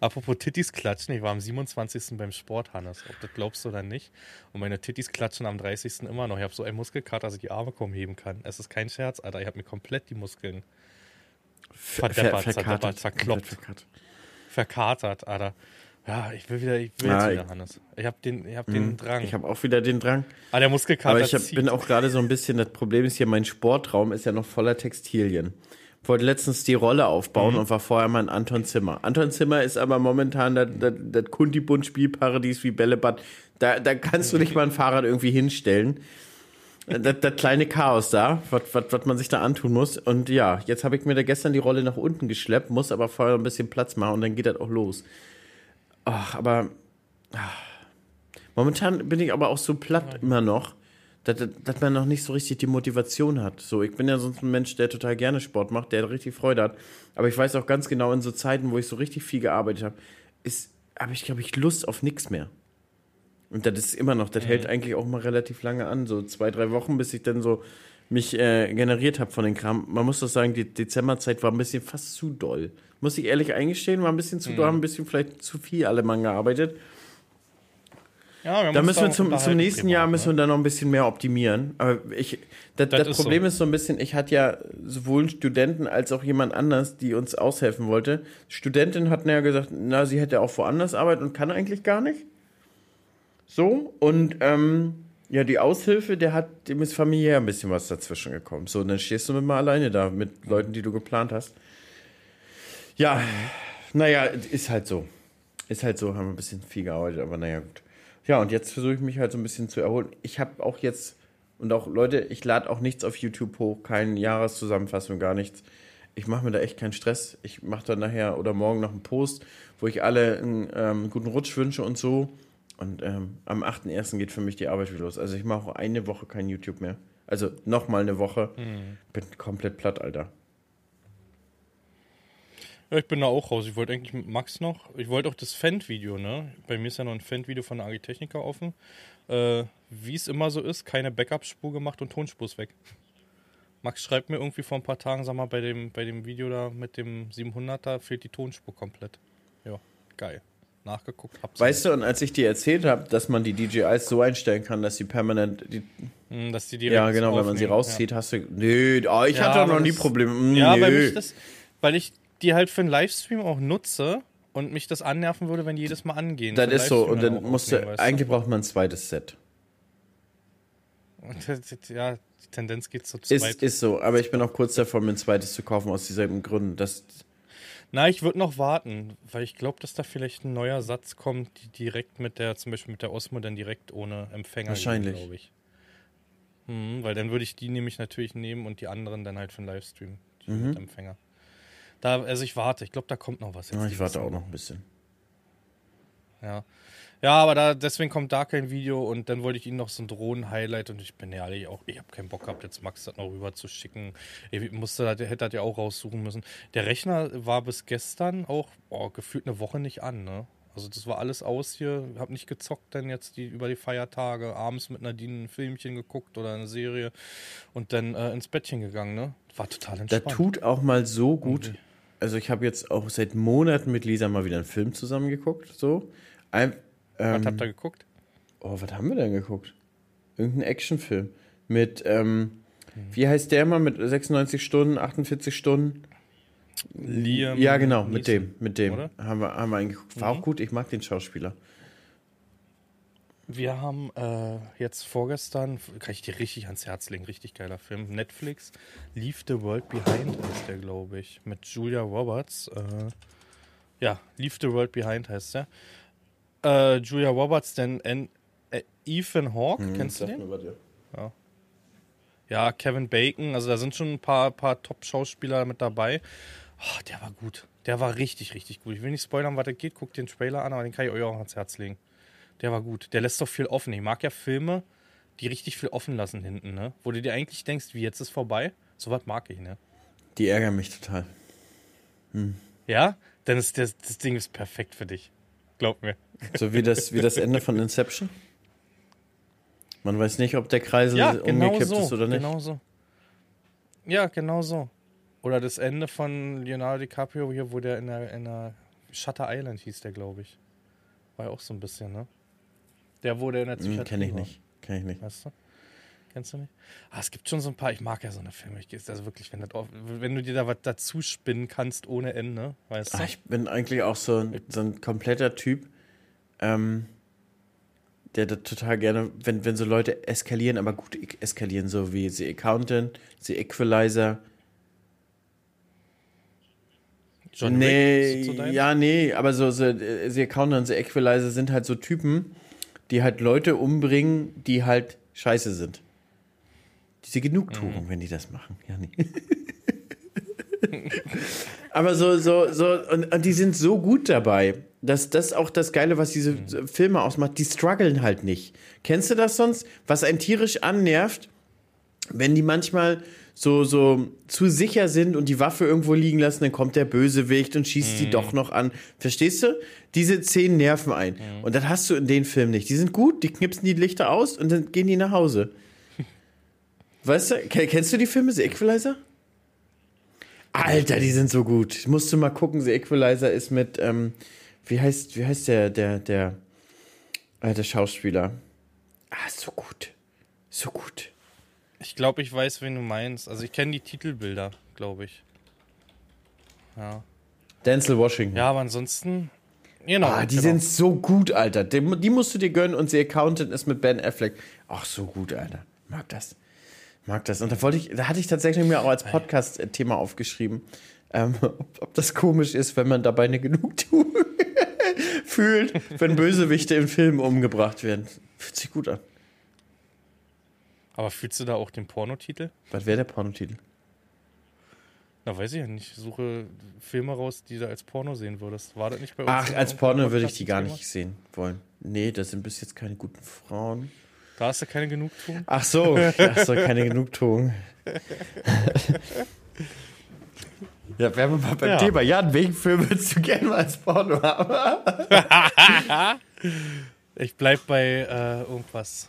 Apropos Tittis klatschen, ich war am 27. beim Sport, Hannes. Ob das glaubst du oder nicht. Und meine Tittis klatschen am 30. immer noch. Ich habe so einen Muskelkater, dass ich die Arme kaum heben kann. Es ist kein Scherz, Alter. Ich habe mir komplett die Muskeln verdeppert, ver verdeppert, verkloppt. Verkatert. verkatert, Alter. Ja, ich will wieder, ich will jetzt wieder, Hannes. Ich habe den, ich hab den hm, Drang. Ich habe auch wieder den Drang. Ah, der Muskelkater Aber ich hab, bin auch gerade so ein bisschen, das Problem ist hier, mein Sportraum ist ja noch voller Textilien. Ich wollte letztens die Rolle aufbauen mhm. und war vorher mal in Anton Zimmer. Anton Zimmer ist aber momentan das, das, das Kunti-Bund-Spielparadies wie Bällebad. Da, da kannst du nicht mal ein Fahrrad irgendwie hinstellen. Das, das kleine Chaos da, was man sich da antun muss. Und ja, jetzt habe ich mir da gestern die Rolle nach unten geschleppt, muss aber vorher ein bisschen Platz machen und dann geht das auch los. Ach, aber ach, momentan bin ich aber auch so platt immer noch, dass, dass man noch nicht so richtig die Motivation hat. So, ich bin ja sonst ein Mensch, der total gerne Sport macht, der richtig Freude hat. Aber ich weiß auch ganz genau, in so Zeiten, wo ich so richtig viel gearbeitet habe, ist, habe ich, glaube ich, Lust auf nichts mehr. Und das ist immer noch, das mhm. hält eigentlich auch mal relativ lange an, so zwei, drei Wochen, bis ich dann so mich äh, generiert habe von den Kram. Man muss doch sagen, die Dezemberzeit war ein bisschen fast zu doll. Muss ich ehrlich eingestehen, war ein bisschen zu mhm. doll, ein bisschen vielleicht zu viel alle Mann gearbeitet. Ja, da müssen wir zum, zum nächsten Jahr müssen wir ne? dann noch ein bisschen mehr optimieren. Aber ich, das, das, das ist Problem so. ist so ein bisschen, ich hatte ja sowohl Studenten als auch jemand anders, die uns aushelfen wollte. Studentin hat ja gesagt, na, sie hätte auch woanders arbeiten und kann eigentlich gar nicht. So, und ähm, ja, die Aushilfe, der hat, dem ist familiär ein bisschen was dazwischen gekommen. So, und dann stehst du mit mal alleine da, mit Leuten, die du geplant hast. Ja, naja, ist halt so. Ist halt so, haben wir ein bisschen viel gearbeitet, aber naja, gut. Ja, und jetzt versuche ich mich halt so ein bisschen zu erholen. Ich habe auch jetzt, und auch Leute, ich lade auch nichts auf YouTube hoch, keine Jahreszusammenfassung, gar nichts. Ich mache mir da echt keinen Stress. Ich mache dann nachher oder morgen noch einen Post, wo ich alle einen ähm, guten Rutsch wünsche und so. Und ähm, am 8.1. geht für mich die Arbeit wieder los. Also ich mache auch eine Woche kein YouTube mehr. Also nochmal eine Woche. Mhm. Bin komplett platt, Alter. Ja, ich bin da auch raus. Ich wollte eigentlich mit Max noch, ich wollte auch das Fendt-Video, ne? Bei mir ist ja noch ein Fendt-Video von der Agitechnica offen. Äh, Wie es immer so ist, keine Backup-Spur gemacht und Tonspur ist weg. Max schreibt mir irgendwie vor ein paar Tagen, sag mal, bei dem, bei dem Video da mit dem 700er fehlt die Tonspur komplett. Ja, geil. Nachgeguckt, hab's Weißt du, und als ich dir erzählt habe, dass man die DJIs so einstellen kann, dass sie permanent. Die, hm, dass die direkt Ja, genau, wenn man sie rauszieht, ja. hast du. Nö, oh, ich ja, hatte doch noch nie Probleme. Hm, ja, weil ich das, weil ich die halt für einen Livestream auch nutze und mich das annerven würde, wenn jedes Mal angehen. Das ist so, und dann musst du, eigentlich braucht man ein zweites Set. Ja, die Tendenz geht zu zweit. Ist, ist so, aber ich bin auch kurz davor, mir ein zweites zu kaufen, aus dieselben Gründen. Das, na, ich würde noch warten, weil ich glaube, dass da vielleicht ein neuer Satz kommt, die direkt mit der, zum Beispiel mit der Osmo dann direkt ohne Empfänger. Wahrscheinlich. glaube ich. Hm, weil dann würde ich die nämlich natürlich nehmen und die anderen dann halt für den Livestream, die mhm. mit Empfänger. Da, also ich warte, ich glaube, da kommt noch was. Jetzt ja, ich warte auch noch ein bisschen. Ja. Ja, aber da, deswegen kommt da kein Video und dann wollte ich Ihnen noch so ein Drohnen-Highlight und ich bin ja ehrlich auch, ich habe keinen Bock gehabt, jetzt Max das noch rüber zu schicken. Ich musste, der hätte das ja auch raussuchen müssen. Der Rechner war bis gestern auch oh, gefühlt eine Woche nicht an, ne? Also das war alles aus hier, hab nicht gezockt dann jetzt die, über die Feiertage, abends mit Nadine ein Filmchen geguckt oder eine Serie und dann äh, ins Bettchen gegangen, ne? War total entspannt. Da tut auch mal so gut. Also ich habe jetzt auch seit Monaten mit Lisa mal wieder einen Film zusammengeguckt. So. Ein, ähm, was habt ihr geguckt? Oh, was haben wir denn geguckt? Irgendein Actionfilm. Mit, ähm, hm. wie heißt der mal? Mit 96 Stunden, 48 Stunden? Liam. Ja, genau, mit dem, mit dem. Haben wir, haben wir eingeguckt. War mhm. auch gut, ich mag den Schauspieler. Wir haben äh, jetzt vorgestern, kann ich dir richtig ans Herz legen, richtig geiler Film, Netflix, Leave the World Behind heißt der, glaube ich, mit Julia Roberts. Äh, ja, Leave the World Behind heißt der. Äh, Julia Roberts, denn äh, Ethan Hawke, hm, kennst du den? Ja. ja, Kevin Bacon, also da sind schon ein paar, paar Top-Schauspieler mit dabei. Oh, der war gut. Der war richtig, richtig gut. Ich will nicht spoilern, was da geht. Guckt den Trailer an, aber den kann ich euch auch ans Herz legen. Der war gut. Der lässt doch viel offen. Ich mag ja Filme, die richtig viel offen lassen hinten, ne? Wo du dir eigentlich denkst, wie jetzt ist vorbei. So was mag ich, ne? Die ärgern mich total. Hm. Ja? Dann ist das, das Ding ist perfekt für dich. Glaub mir. So wie das, wie das Ende von Inception? Man weiß nicht, ob der Kreisel ja, genau umgekippt so, ist oder nicht. Genau so. Ja, genau so. Oder das Ende von Leonardo DiCaprio hier, wo der in der, in der Shutter Island hieß der, glaube ich. War ja auch so ein bisschen, ne? Der wurde in der Psychiatrie. Hm, Kenn ich nicht. Kenn ich nicht. Weißt du? Kennst du nicht? Ah, es gibt schon so ein paar, ich mag ja so eine Filme. Ich, also wirklich, wenn, das, wenn du dir da was dazu spinnen kannst ohne Ende, weißt du? Ach, ich bin eigentlich auch so ein, so ein kompletter Typ, ähm, der da total gerne, wenn, wenn so Leute eskalieren, aber gut eskalieren, so wie The Accountant, The Equalizer. John nee, ja, nee, aber so, so The Accountant und The Equalizer sind halt so Typen, die halt Leute umbringen, die halt scheiße sind. Diese Genugtuung, mhm. wenn die das machen. Ja, nee. *laughs* Aber so, so, so, und, und, die sind so gut dabei. das, das ist auch das Geile, was diese mhm. Filme ausmacht. Die strugglen halt nicht. Kennst du das sonst? Was einen tierisch annervt, wenn die manchmal so, so zu sicher sind und die Waffe irgendwo liegen lassen, dann kommt der Bösewicht und schießt mhm. sie doch noch an. Verstehst du? Diese Szenen nerven ein. Mhm. Und das hast du in den Filmen nicht. Die sind gut, die knipsen die Lichter aus und dann gehen die nach Hause. Weißt du, kennst du die Filme, The Equalizer? Alter, die sind so gut. Ich musste mal gucken, The Equalizer ist mit, ähm, wie heißt, wie heißt der, der, der, äh, der Schauspieler? Ah, so gut. So gut. Ich glaube, ich weiß, wen du meinst. Also ich kenne die Titelbilder, glaube ich. Ja. Denzel Washington. Ja, aber ansonsten. Genau. Ah, die genau. sind so gut, Alter. Die, die, musst du dir gönnen und The Accountant ist mit Ben Affleck. Ach, so gut, Alter. Mag das. Mag das. Und da wollte ich, da hatte ich tatsächlich mir auch als Podcast-Thema aufgeschrieben, ähm, ob, ob, das komisch ist, wenn man dabei eine Genugtuung *laughs* fühlt, wenn Bösewichte im Film umgebracht werden. Fühlt sich gut an. Aber fühlst du da auch den Pornotitel? Was wäre der Pornotitel? Na, weiß ich ja nicht. Ich suche Filme raus, die du als Porno sehen würdest. War das nicht bei uns? Ach, als Porno würde ich die gar nicht sehen wollen. Nee, das sind bis jetzt keine guten Frauen. Da hast du keine Genugtuung? Ach so, ach so keine Genugtuung. ja, wären wir mal beim ja. Thema. Jan, welchen Film würdest du gerne mal als Porno haben? *laughs* ich bleib bei äh, irgendwas.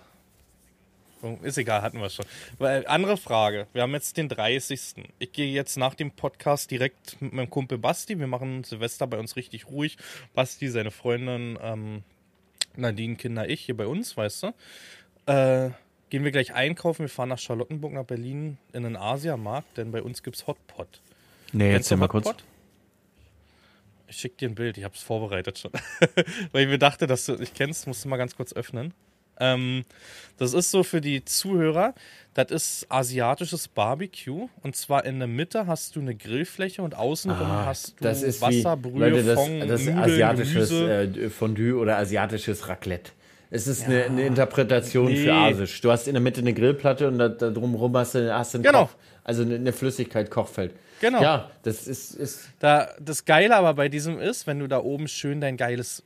Ist egal, hatten wir schon. Weil, andere Frage. Wir haben jetzt den 30. Ich gehe jetzt nach dem Podcast direkt mit meinem Kumpel Basti. Wir machen Silvester bei uns richtig ruhig. Basti, seine Freundin, ähm, Nadine, Kinder, ich hier bei uns, weißt du. Äh, gehen wir gleich einkaufen. Wir fahren nach Charlottenburg, nach Berlin in den Asiamarkt, denn bei uns gibt es Hotpot. Nee, jetzt mal kurz. Ich schicke dir ein Bild, ich habe es vorbereitet schon. *laughs* Weil ich mir dachte, dass du dich kennst, musst du mal ganz kurz öffnen. Ähm, das ist so für die Zuhörer, das ist asiatisches Barbecue. Und zwar in der Mitte hast du eine Grillfläche und außenrum ah, hast du das ist Wasser, wie, Brühe, Leute, das, Fond, das Nudeln, asiatisches äh, Fondue oder asiatisches Raclette. Es ist ja. eine, eine, Interpretation nee. für Asisch. Du hast in der Mitte eine Grillplatte und da, da drumherum hast du, hast du einen genau. Koch, also eine, eine Flüssigkeit, Kochfeld. Genau. Ja, das ist, ist. Da, das Geile aber bei diesem ist, wenn du da oben schön dein geiles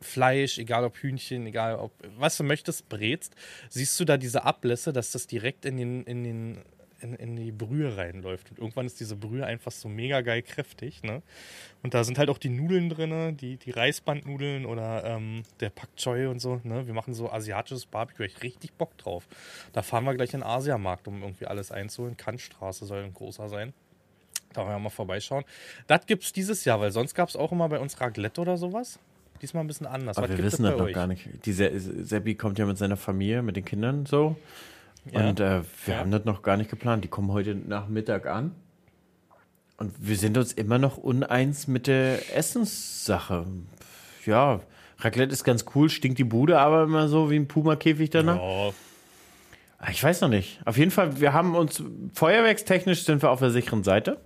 Fleisch, egal ob Hühnchen, egal ob was du möchtest, brätst, siehst du da diese Ablässe, dass das direkt in den, in den in, in, die Brühe reinläuft. Und irgendwann ist diese Brühe einfach so mega geil kräftig. Ne? Und da sind halt auch die Nudeln drin, die, die Reisbandnudeln oder ähm, der Pak Choi und so. Ne? Wir machen so asiatisches Barbecue. Ich richtig Bock drauf. Da fahren wir gleich in den Asiamarkt, um irgendwie alles einzuholen. Kantstraße soll ein großer sein. Da wollen wir mal vorbeischauen. Das gibt es dieses Jahr, weil sonst gab es auch immer bei uns Raclette oder sowas. Diesmal ein bisschen anders. Aber Was wir wissen das noch euch? gar nicht. Die Seppi kommt ja mit seiner Familie, mit den Kindern so. Ja. Und äh, wir ja. haben das noch gar nicht geplant. Die kommen heute Nachmittag an. Und wir sind uns immer noch uneins mit der Essenssache. Ja, Raclette ist ganz cool, stinkt die Bude aber immer so wie ein Puma-Käfig danach. Ja. Ah, ich weiß noch nicht. Auf jeden Fall, wir haben uns feuerwerkstechnisch sind wir auf der sicheren Seite.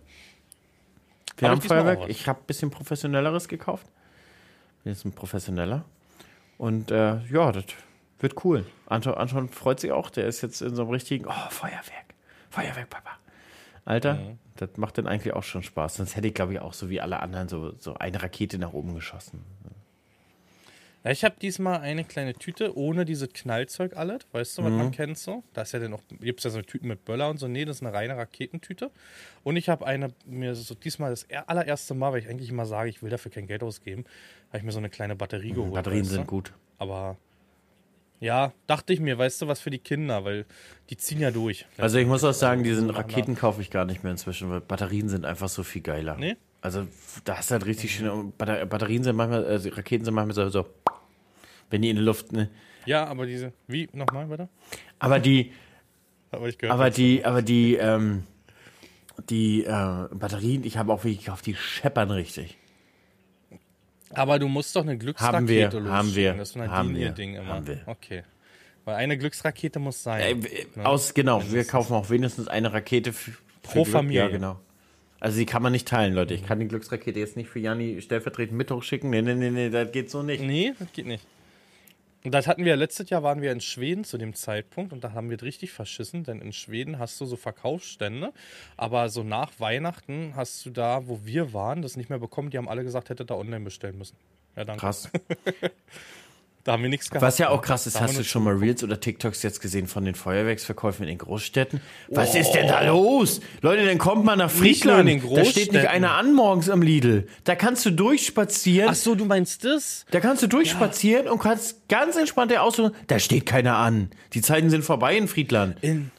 Wir Hab haben Feuerwerk. Ich habe ein bisschen professionelleres gekauft. Bin jetzt ein Professioneller. Und äh, ja, das wird cool. Anton, Anton freut sich auch. Der ist jetzt in so einem richtigen, oh, Feuerwerk. Feuerwerk, Papa. Alter, mhm. das macht dann eigentlich auch schon Spaß. Sonst hätte ich, glaube ich, auch so wie alle anderen so, so eine Rakete nach oben geschossen. Ja, ich habe diesmal eine kleine Tüte ohne diese Knallzeug alles. Weißt du, was mhm. man kennt so? Da ist ja dann auch, gibt es ja so Tüten mit Böller und so. Nee, das ist eine reine Raketentüte. Und ich habe eine, mir so diesmal das allererste Mal, weil ich eigentlich immer sage, ich will dafür kein Geld ausgeben, habe ich mir so eine kleine Batterie mhm, geholt. Batterien sind gut. Aber ja, dachte ich mir, weißt du, was für die Kinder, weil die ziehen ja durch. Also ich muss auch sagen, diesen Raketen kaufe ich gar nicht mehr inzwischen, weil Batterien sind einfach so viel geiler. Nee? Also da hast du halt richtig schöne Batterien sind manchmal, also Raketen sind manchmal so, so wenn die in der Luft. Ne? Ja, aber diese, wie nochmal, weiter? Aber die, *laughs* aber, ich aber die, aber die, ähm, die äh, Batterien, ich habe auch wirklich gekauft, die scheppern richtig. Aber du musst doch eine Glücksrakete haben wir, Haben wir, das ist ein haben wir, Ding immer. Haben wir. Okay. Weil eine Glücksrakete muss sein. Äh, ne? Aus, genau, mindestens. wir kaufen auch wenigstens eine Rakete für, pro Familie. Ja, genau. Also die kann man nicht teilen, Leute. Ich kann die Glücksrakete jetzt nicht für Janni stellvertretend mit hochschicken. Nee, nee, nee, nee, das geht so nicht. Nee, das geht nicht. Und das hatten wir letztes Jahr waren wir in Schweden zu dem Zeitpunkt und da haben wir richtig verschissen, denn in Schweden hast du so Verkaufsstände, aber so nach Weihnachten hast du da, wo wir waren, das nicht mehr bekommen. Die haben alle gesagt, hätte da online bestellen müssen. Ja, danke. Krass. *laughs* da haben wir nichts gehabt. Was ja auch krass ist, hast du schon mal Reels oder TikToks jetzt gesehen von den Feuerwerksverkäufen in den Großstädten? Was oh. ist denn da los? Leute, dann kommt man nach Friedland. Da steht nicht einer an morgens am Lidl. Da kannst du durchspazieren. Ach so, du meinst das? Da kannst du durchspazieren ja. und kannst ganz entspannt dir aussuchen, da steht keiner an. Die Zeiten sind vorbei in Friedland. In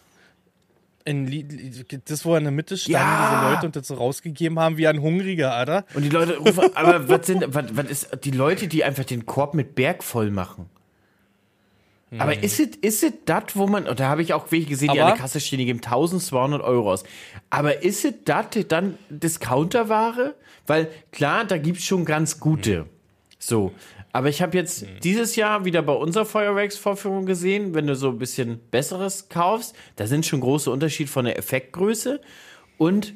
in das, wo er in der Mitte stand, ja. diese Leute und das so rausgegeben haben wie ein Hungriger, Alter. Und die Leute rufen, *laughs* aber was sind, was, was ist, die Leute, die einfach den Korb mit Berg voll machen? Hm. Aber ist es ist es das, wo man, da habe ich auch welche gesehen, die aber, an der Kasse stehen, die geben 1200 Euro aus. Aber ist es das dann Discounterware? Weil klar, da gibt es schon ganz gute. Hm. So. Aber ich habe jetzt mhm. dieses Jahr wieder bei unserer Feuerwerksvorführung gesehen, wenn du so ein bisschen besseres kaufst, da sind schon große Unterschiede von der Effektgröße. Und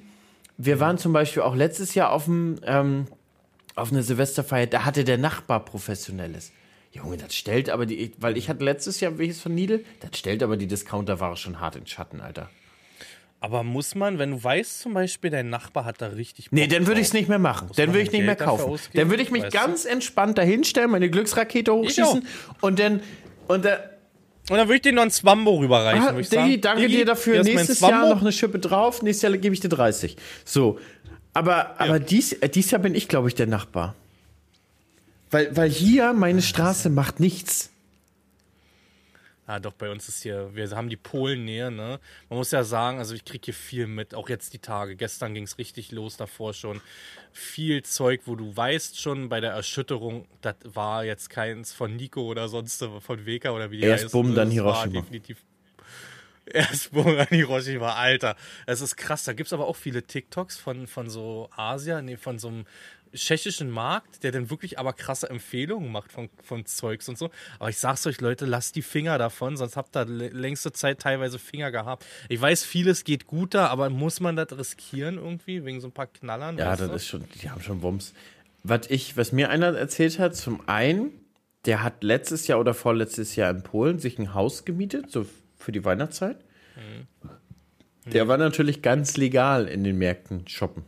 wir waren zum Beispiel auch letztes Jahr auf, dem, ähm, auf eine Silvesterfeier, da hatte der Nachbar professionelles. Junge, das stellt aber die, weil ich hatte letztes Jahr welches von Needle, das stellt aber die Discounterware schon hart in Schatten, Alter. Aber muss man, wenn du weißt zum Beispiel, dein Nachbar hat da richtig Bock Nee, dann würde ich es nicht mehr machen. Dann würde ich nicht mehr kaufen. Dann würde ich mich ganz du? entspannt dahinstellen, meine Glücksrakete hochschießen und dann und da und dann würde ich dir noch ein Swambo rüberreichen. Ah, Diggi, danke Diggi, dir dafür. Nächstes Jahr noch eine Schippe drauf. Nächstes Jahr gebe ich dir 30. So. Aber, ja. aber dies, äh, dies Jahr bin ich, glaube ich, der Nachbar. Weil, weil hier meine Straße macht nichts. Ja, doch, bei uns ist hier, wir haben die Polennähe, ne? Man muss ja sagen, also ich kriege hier viel mit, auch jetzt die Tage. Gestern ging es richtig los, davor schon. Viel Zeug, wo du weißt schon bei der Erschütterung, das war jetzt keins von Nico oder sonst von Weka oder wie die Erst heißt. Bumm, dann Hiroshima. definitiv Erst Bumm, dann Hiroshima, Alter. Es ist krass. Da gibt es aber auch viele TikToks von, von so Asia, nee, von so einem tschechischen Markt, der dann wirklich aber krasse Empfehlungen macht von, von Zeugs und so. Aber ich sag's euch, Leute, lasst die Finger davon, sonst habt ihr längste Zeit teilweise Finger gehabt. Ich weiß, vieles geht guter, aber muss man das riskieren irgendwie, wegen so ein paar Knallern? Ja, das du? ist schon, die haben schon Wumms. Was ich, was mir einer erzählt hat, zum einen, der hat letztes Jahr oder vorletztes Jahr in Polen sich ein Haus gemietet, so für die Weihnachtszeit. Mhm. Der war natürlich ganz legal in den Märkten shoppen.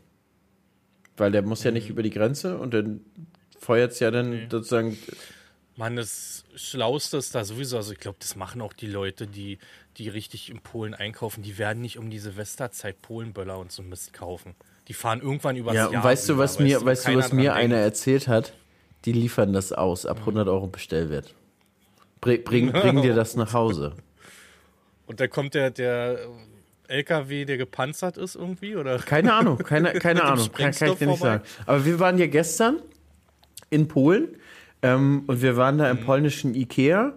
Weil der muss ja nicht mhm. über die Grenze und dann feuert es ja dann nee. sozusagen. Mann, das Schlauste ist da sowieso, also ich glaube, das machen auch die Leute, die, die richtig in Polen einkaufen, die werden nicht um die Silvesterzeit Polenböller und so Mist kaufen. Die fahren irgendwann über Ja, und weißt du, was über, mir, weißt du, was mir einer erzählt hat? Die liefern das aus, ab 100 Euro Bestellwert. Bring, bring, bring dir *laughs* das nach Hause. Und da kommt der, der LKW, der gepanzert ist irgendwie? Oder? Keine Ahnung, *laughs* keine, keine Ahnung. Kann, kann ich dir nicht sagen. Aber wir waren ja gestern in Polen ähm, und wir waren da im mhm. polnischen Ikea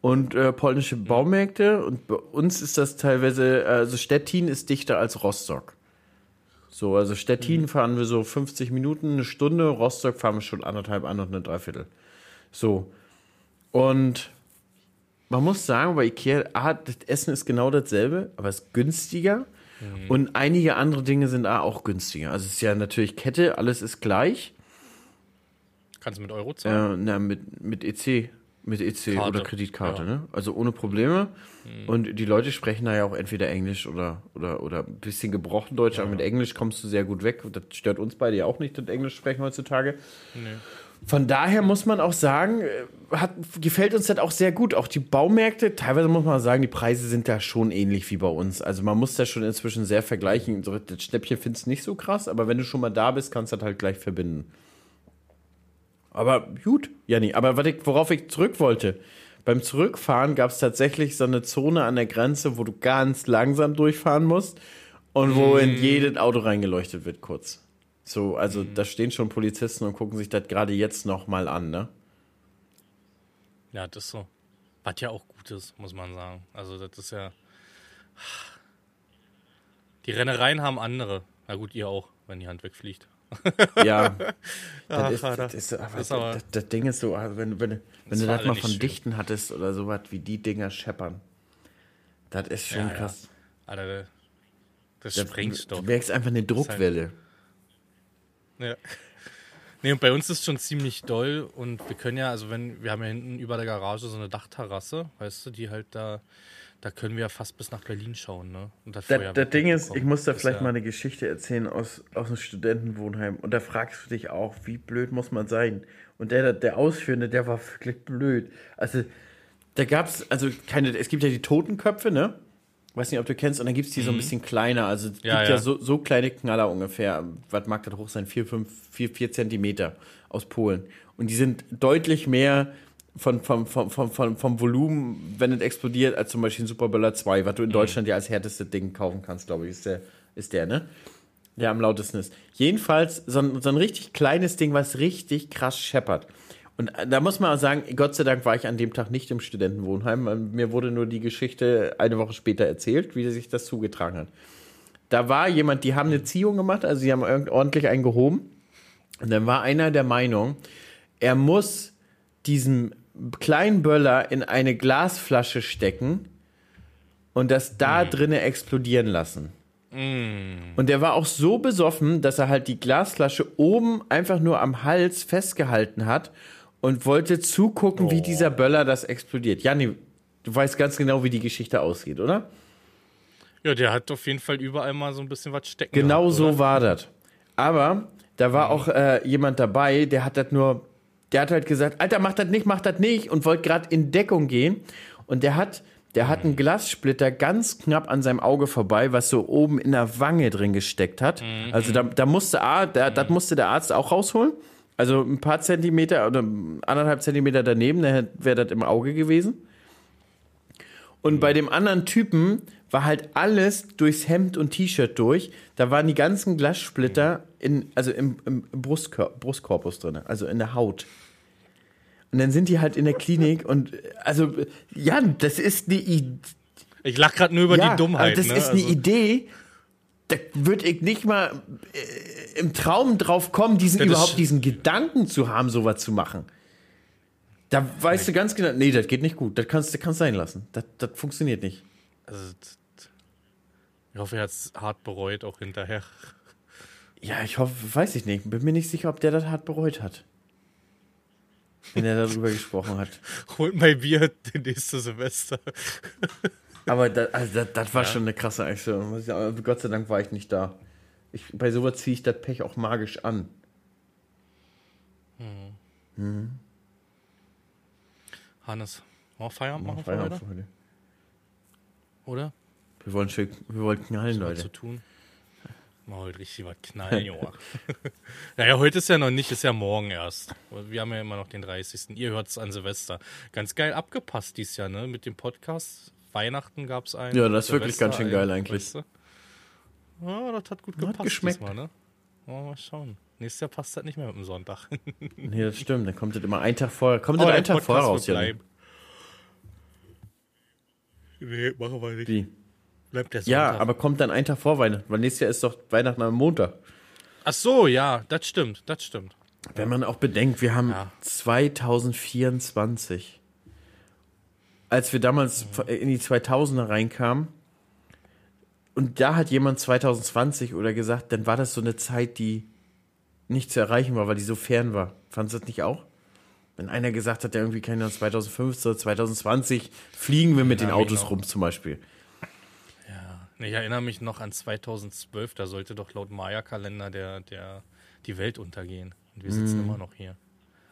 und äh, polnische mhm. Baumärkte und bei uns ist das teilweise, also Stettin ist dichter als Rostock. So, also Stettin mhm. fahren wir so 50 Minuten, eine Stunde, Rostock fahren wir schon anderthalb, an und eine Dreiviertel. So. Und man muss sagen, bei Ikea, ah, das Essen ist genau dasselbe, aber es ist günstiger. Mhm. Und einige andere Dinge sind auch günstiger. Also es ist ja natürlich Kette, alles ist gleich. Kannst du mit Euro zahlen? Äh, na, mit, mit EC. Mit EC Karte. oder Kreditkarte, ja. ne? Also ohne Probleme. Mhm. Und die Leute sprechen da ja auch entweder Englisch oder, oder, oder ein bisschen gebrochen Deutsch, ja. aber mit Englisch kommst du sehr gut weg. Das stört uns beide ja auch nicht, das Englisch sprechen heutzutage. Nee. Von daher muss man auch sagen, äh, hat, gefällt uns das auch sehr gut. Auch die Baumärkte, teilweise muss man sagen, die Preise sind da schon ähnlich wie bei uns. Also man muss das schon inzwischen sehr vergleichen. Das Schnäppchen findest du nicht so krass, aber wenn du schon mal da bist, kannst du das halt gleich verbinden. Aber gut, Janni, aber ich, worauf ich zurück wollte. Beim Zurückfahren gab es tatsächlich so eine Zone an der Grenze, wo du ganz langsam durchfahren musst und wo mm. in jedes Auto reingeleuchtet wird kurz. So, also mhm. da stehen schon Polizisten und gucken sich das gerade jetzt nochmal an, ne? Ja, das ist so. Was ja auch gut ist, muss man sagen. Also das ist ja. Die Rennereien haben andere. Na gut, ihr auch, wenn die Hand wegfliegt. Ja. *laughs* das, ist, das, ist, aber, das, aber das, das, Ding ist so, also wenn, wenn, wenn du das mal von schön. Dichten hattest oder sowas, wie die Dinger scheppern. Das ist schon ja, krass. Ja. Alter, das, das Sprengstoff. Du merkst einfach eine Druckwelle. Ja. Nee, und bei uns ist schon ziemlich doll und wir können ja, also wenn, wir haben ja hinten über der Garage so eine Dachterrasse, weißt du, die halt da da können wir ja fast bis nach Berlin schauen, ne? Und das, das, das Ding ist, ich muss da vielleicht ja mal eine Geschichte erzählen aus, aus einem Studentenwohnheim. Und da fragst du dich auch, wie blöd muss man sein? Und der, der Ausführende, der war wirklich blöd. Also, da gab es, also keine, es gibt ja die Totenköpfe, ne? Weiß nicht, ob du kennst, und dann gibt es die mhm. so ein mhm. bisschen kleiner. Also es ja, gibt ja, ja so, so, kleine Knaller ungefähr. Was mag das hoch sein? Vier, fünf, vier, vier Zentimeter aus Polen. Und die sind deutlich mehr von, vom, vom, vom, vom Volumen, wenn es explodiert, als zum Beispiel ein Superböller 2, was du in mhm. Deutschland ja als härtestes Ding kaufen kannst, glaube ich, ist der, ist der, ne? Der am lautesten ist. Jedenfalls so ein, so ein richtig kleines Ding, was richtig krass scheppert. Und da muss man auch sagen, Gott sei Dank war ich an dem Tag nicht im Studentenwohnheim. Mir wurde nur die Geschichte eine Woche später erzählt, wie sich das zugetragen hat. Da war jemand, die haben eine Ziehung gemacht, also sie haben ordentlich einen gehoben. Und dann war einer der Meinung, er muss diesen kleinen Böller in eine Glasflasche stecken und das da mm. drinnen explodieren lassen. Mm. Und der war auch so besoffen, dass er halt die Glasflasche oben einfach nur am Hals festgehalten hat und wollte zugucken, oh. wie dieser Böller das explodiert. Janni, du weißt ganz genau, wie die Geschichte ausgeht, oder? Ja, der hat auf jeden Fall überall mal so ein bisschen was stecken. Genau gehabt, so war das. Aber da war auch äh, jemand dabei, der hat das nur, der hat halt gesagt, Alter, mach das nicht, mach das nicht und wollte gerade in Deckung gehen. Und der hat, der hat einen Glassplitter ganz knapp an seinem Auge vorbei, was so oben in der Wange drin gesteckt hat. Mhm. Also da, da musste, da, das musste der Arzt auch rausholen. Also ein paar Zentimeter oder anderthalb Zentimeter daneben, dann wäre das im Auge gewesen. Und bei dem anderen Typen war halt alles durchs Hemd und T-Shirt durch. Da waren die ganzen Glassplitter in, also im, im Brustkor Brustkorpus drin, also in der Haut. Und dann sind die halt in der Klinik und also, ja, das ist eine Idee. Ich lach gerade nur über ja, die Dummheit. Das ne? ist eine also. Idee, da würde ich nicht mal äh, im Traum drauf kommen, diesen das überhaupt diesen Gedanken zu haben, sowas zu machen. Da weißt nee. du ganz genau, nee, das geht nicht gut. Das kannst du kannst sein lassen. Das, das funktioniert nicht. Also, ich hoffe, er hat es hart bereut, auch hinterher. Ja, ich hoffe, weiß ich nicht. Bin mir nicht sicher, ob der das hart bereut hat. Wenn er darüber *laughs* gesprochen hat. Holt mein Bier *laughs* den nächsten Semester. Aber das, also das, das war ja. schon eine krasse Aktion. Gott sei Dank war ich nicht da. Ich, bei sowas ziehe ich das Pech auch magisch an. Hm. Mhm. Hannes, auch Feierabend machen Feierabend für heute? Oder? Wir wollen, schön, wir wollen knallen, Leute. zu tun. Mal heute richtig was knallen, Junge. *laughs* naja, heute ist ja noch nicht, ist ja morgen erst. Wir haben ja immer noch den 30. Ihr hört es an Silvester. Ganz geil abgepasst dieses Jahr, ne? Mit dem Podcast Weihnachten gab es einen. Ja, das ist wirklich ganz schön geil eigentlich. Weißt du? Ja, das hat gut gepasst. Hat geschmeckt. Diesmal, ne? Oh, mal schauen. Nächstes Jahr passt das nicht mehr mit dem Sonntag. *laughs* nee, das stimmt. Dann kommt das immer einen Tag vorher. Kommt das einen Tag vorher raus, ja. Nee, machen wir nicht. Wie? Bleibt der Sonntag. Ja, aber kommt dann einen Tag vor Weihnachten. Weil nächstes Jahr ist doch Weihnachten am Montag. Ach so, ja, das stimmt. Das stimmt. Wenn man auch bedenkt, wir haben ja. 2024 als wir damals in die 2000er reinkamen und da hat jemand 2020 oder gesagt, dann war das so eine Zeit, die nicht zu erreichen war, weil die so fern war. Fandest du das nicht auch? Wenn einer gesagt hat, der irgendwie keine 2015 oder 2020 fliegen wir mit den Autos genau. rum zum Beispiel. Ja, ich erinnere mich noch an 2012, da sollte doch laut Maya-Kalender der, der, die Welt untergehen. Und wir sitzen mm. immer noch hier.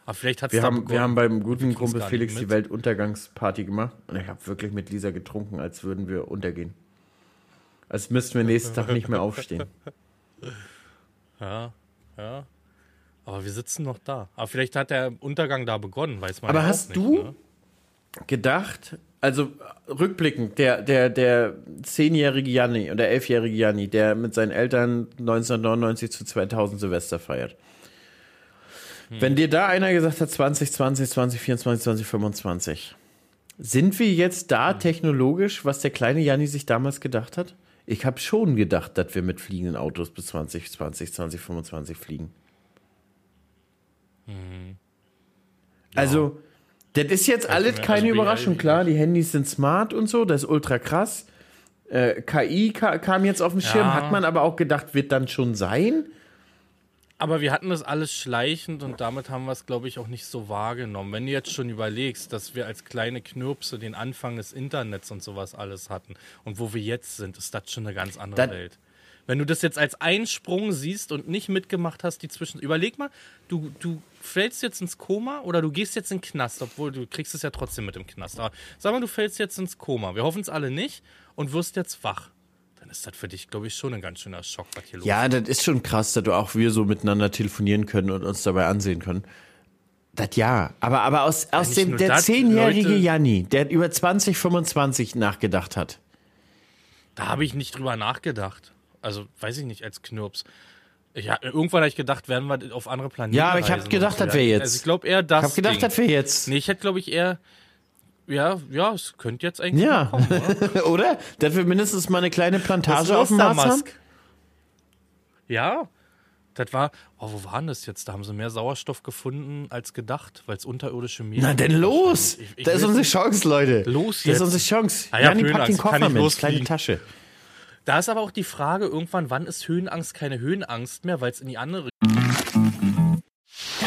Aber vielleicht hat wir, haben, wir haben beim guten Kumpel Felix die Weltuntergangsparty gemacht und ich habe wirklich mit Lisa getrunken, als würden wir untergehen. Als müssten wir nächsten Tag nicht mehr aufstehen. *laughs* Ja, ja. Aber wir sitzen noch da. Aber vielleicht hat der Untergang da begonnen, weiß man Aber ja hast nicht, du ne? gedacht, also rückblickend, der, der, der zehnjährige Janni oder elfjährige Janni, der mit seinen Eltern 1999 zu 2000 Silvester feiert, wenn dir da einer gesagt hat 2020, 2024, 2025, sind wir jetzt da technologisch, was der kleine Janni sich damals gedacht hat? Ich habe schon gedacht, dass wir mit fliegenden Autos bis 2020, 2025 fliegen. Mhm. Ja. Also, das ist jetzt alles keine also Überraschung. Klar, die Handys sind smart und so, das ist ultra krass. Äh, KI ka kam jetzt auf den Schirm, ja. hat man aber auch gedacht, wird dann schon sein. Aber wir hatten das alles schleichend und damit haben wir es, glaube ich, auch nicht so wahrgenommen. Wenn du jetzt schon überlegst, dass wir als kleine Knirpse den Anfang des Internets und sowas alles hatten und wo wir jetzt sind, ist das schon eine ganz andere das Welt. Wenn du das jetzt als Einsprung siehst und nicht mitgemacht hast, die zwischen. Überleg mal, du, du fällst jetzt ins Koma oder du gehst jetzt in den Knast, obwohl du kriegst es ja trotzdem mit dem Knast. Aber sag mal, du fällst jetzt ins Koma. Wir hoffen es alle nicht und wirst jetzt wach dann ist das für dich, glaube ich, schon ein ganz schöner Schock, was hier los Ja, das ist schon krass, dass du auch wir so miteinander telefonieren können und uns dabei ansehen können. Das ja, aber, aber aus, aus dem, der zehnjährige Janni, der über 2025 nachgedacht hat. Da habe ich nicht drüber nachgedacht. Also, weiß ich nicht, als Knirps. Ja, irgendwann habe ich gedacht, werden wir auf andere Planeten. Ja, aber ich habe gedacht, das wäre jetzt. Also ich glaube eher das. Ich habe gedacht, das wäre jetzt. Nee, ich hätte, glaube ich, eher ja, ja, es könnte jetzt eigentlich ja. kommen, oder? *laughs* oder? Dass wir mindestens mal eine kleine Plantage auf dem Mars haben? Ja, das war, oh, wo waren das jetzt? Da haben sie mehr Sauerstoff gefunden als gedacht, weil es unterirdische Meere Na denn los! Ich, ich da ist unsere Chance, Leute. Los jetzt. Das ist unsere Chance. Ah, ja, Jani, pack den Koffer mit, kleine Tasche. Da ist aber auch die Frage irgendwann, wann ist Höhenangst keine Höhenangst mehr, weil es in die andere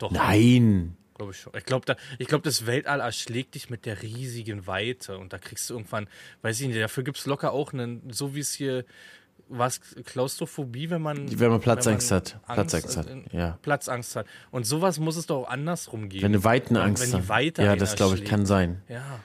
Doch. Nein. Glaube ich schon. Ich glaube, da, glaub, das Weltall erschlägt dich mit der riesigen Weite und da kriegst du irgendwann, weiß ich nicht, dafür gibt es locker auch einen, so wie es hier was Klaustrophobie, wenn man wenn man Platzangst hat, Platzangst hat, ja. Platzangst hat. Und sowas muss es doch auch andersrum gehen. Wenn eine Weitenangst wenn die Weite Ja, das glaube ich kann sein. Ja.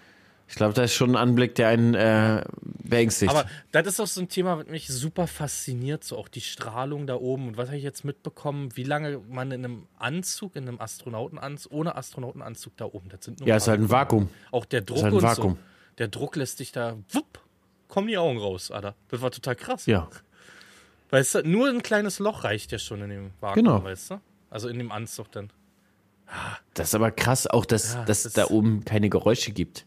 Ich glaube, da ist schon ein Anblick, der einen äh, beängstigt. Aber das ist auch so ein Thema, was mich super fasziniert, so auch die Strahlung da oben. Und was habe ich jetzt mitbekommen, wie lange man in einem Anzug, in einem Astronautenanzug, ohne Astronautenanzug da oben, das sind nur Ja, ist halt ein Vakuum. Auch der Druck ist halt ein Vakuum. So. Der Druck lässt dich da, wupp, kommen die Augen raus, Alter. Das war total krass. Ja. Weißt du, nur ein kleines Loch reicht ja schon in dem Vakuum, genau. weißt du? Also in dem Anzug dann. Das ist aber krass, auch dass, ja, dass das da oben keine Geräusche gibt.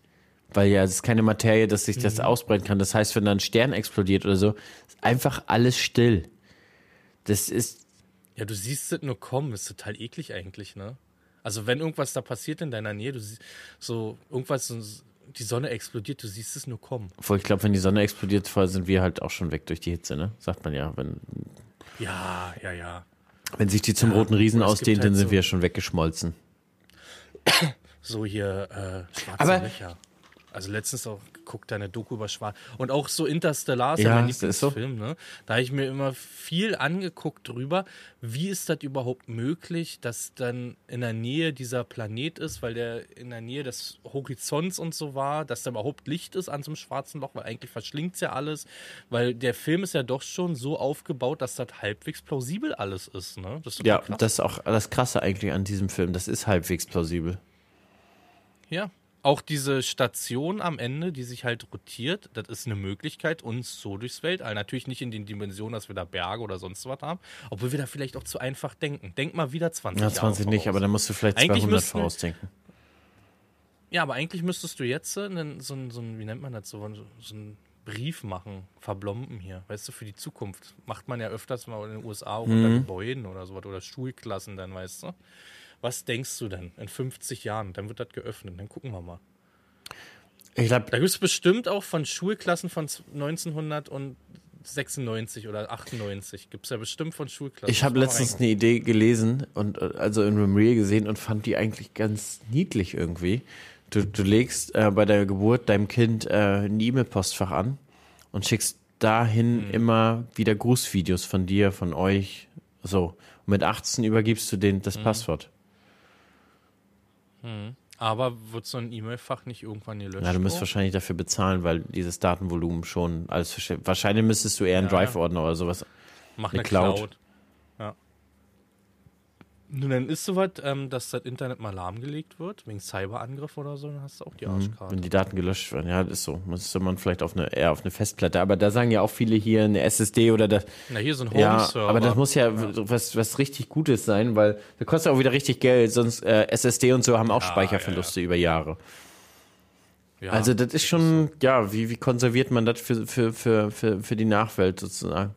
Weil ja, es ist keine Materie, dass sich das mhm. ausbreiten kann. Das heißt, wenn da ein Stern explodiert oder so, ist einfach alles still. Das ist. Ja, du siehst es nur kommen, ist total eklig eigentlich, ne? Also wenn irgendwas da passiert in deiner Nähe, du siehst so irgendwas, die Sonne explodiert, du siehst es nur kommen. Obwohl ich glaube, wenn die Sonne explodiert, sind wir halt auch schon weg durch die Hitze, ne? Sagt man ja, wenn. Ja, ja, ja. Wenn sich die zum ja, roten Riesen ausdehnt, halt dann sind so wir schon weggeschmolzen. So hier äh, schwarze Aber Löcher. Also letztens auch geguckt, eine Doku über Schwarz. Und auch so Interstellar ist ja, mein Lieblingsfilm, so. ne? Da habe ich mir immer viel angeguckt drüber, wie ist das überhaupt möglich, dass dann in der Nähe dieser Planet ist, weil der in der Nähe des Horizonts und so war, dass da überhaupt Licht ist an so einem schwarzen Loch, weil eigentlich verschlingt es ja alles. Weil der Film ist ja doch schon so aufgebaut, dass das halbwegs plausibel alles ist, ne? Das ist ja, krass. das ist auch das Krasse eigentlich an diesem Film. Das ist halbwegs plausibel. Ja, auch diese Station am Ende, die sich halt rotiert, das ist eine Möglichkeit, uns so durchs Weltall. Natürlich nicht in den Dimensionen, dass wir da Berge oder sonst was haben, obwohl wir da vielleicht auch zu einfach denken. Denk mal wieder 20 Jahre. Ja, 20 Jahre nicht, voraus. aber dann musst du vielleicht 200 müssten, vorausdenken. Ja, aber eigentlich müsstest du jetzt so ein, so ein wie nennt man das, so, so einen Brief machen, verblomben hier, weißt du, für die Zukunft. Macht man ja öfters mal in den USA auch mhm. unter Gebäuden oder sowas oder Schulklassen dann, weißt du. Was denkst du denn in 50 Jahren? Dann wird das geöffnet. Dann gucken wir mal. Ich glaub, da gibt es bestimmt auch von Schulklassen von 1996 oder 98. Gibt es ja bestimmt von Schulklassen. Ich habe letztens eine Idee gelesen und also in Remreal gesehen und fand die eigentlich ganz niedlich irgendwie. Du, du legst äh, bei der Geburt deinem Kind äh, ein E-Mail-Postfach an und schickst dahin hm. immer wieder Grußvideos von dir, von euch. So. Und mit 18 übergibst du den das hm. Passwort. Mhm. Aber wird so ein E-Mail-Fach nicht irgendwann gelöscht? Ja, du müsst wahrscheinlich dafür bezahlen, weil dieses Datenvolumen schon alles Wahrscheinlich müsstest du eher einen ja. Drive-Ordner oder sowas. Mach eine, eine Cloud. Cloud. Ja. Nun, dann ist soweit, ähm, dass das Internet mal lahmgelegt wird, wegen Cyberangriff oder so, dann hast du auch die mhm. Arschkarte. Wenn die Daten gelöscht werden, ja, das ist so. Müsste man vielleicht auf eine, eher auf eine Festplatte. Aber da sagen ja auch viele hier eine SSD oder das. Na, hier so ein Home-Server. Ja, aber das muss ja, ja, Was, was richtig Gutes sein, weil das kostet auch wieder richtig Geld. Sonst äh, SSD und so haben auch ja, Speicherverluste über Jahre. Ja, also das ist schon, ja, wie, wie konserviert man das für, für, für, für, für die Nachwelt sozusagen?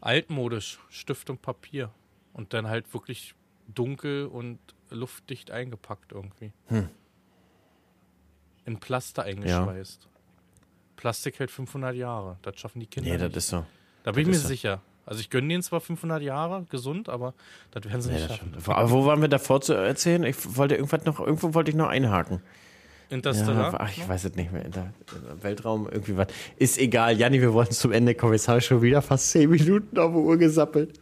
Altmodisch, Stift und Papier. Und dann halt wirklich dunkel und luftdicht eingepackt irgendwie. Hm. In Plaster eingeschweißt. Ja. Plastik hält 500 Jahre. Das schaffen die Kinder. Nee, das ist so. Da bin das ich mir sicher. Also ich gönne denen zwar 500 Jahre gesund, aber das werden sie nee, nicht schaffen. Aber wo waren wir davor zu erzählen? Ich wollte irgendwas noch, irgendwo wollte ich noch einhaken. Interstellar? Ja, ach, ich weiß es nicht mehr. In der, in der Weltraum irgendwie was. Ist egal. Janni, wir wollen zum Ende kommen. Jetzt habe ich schon wieder fast 10 Minuten auf die Uhr gesappelt.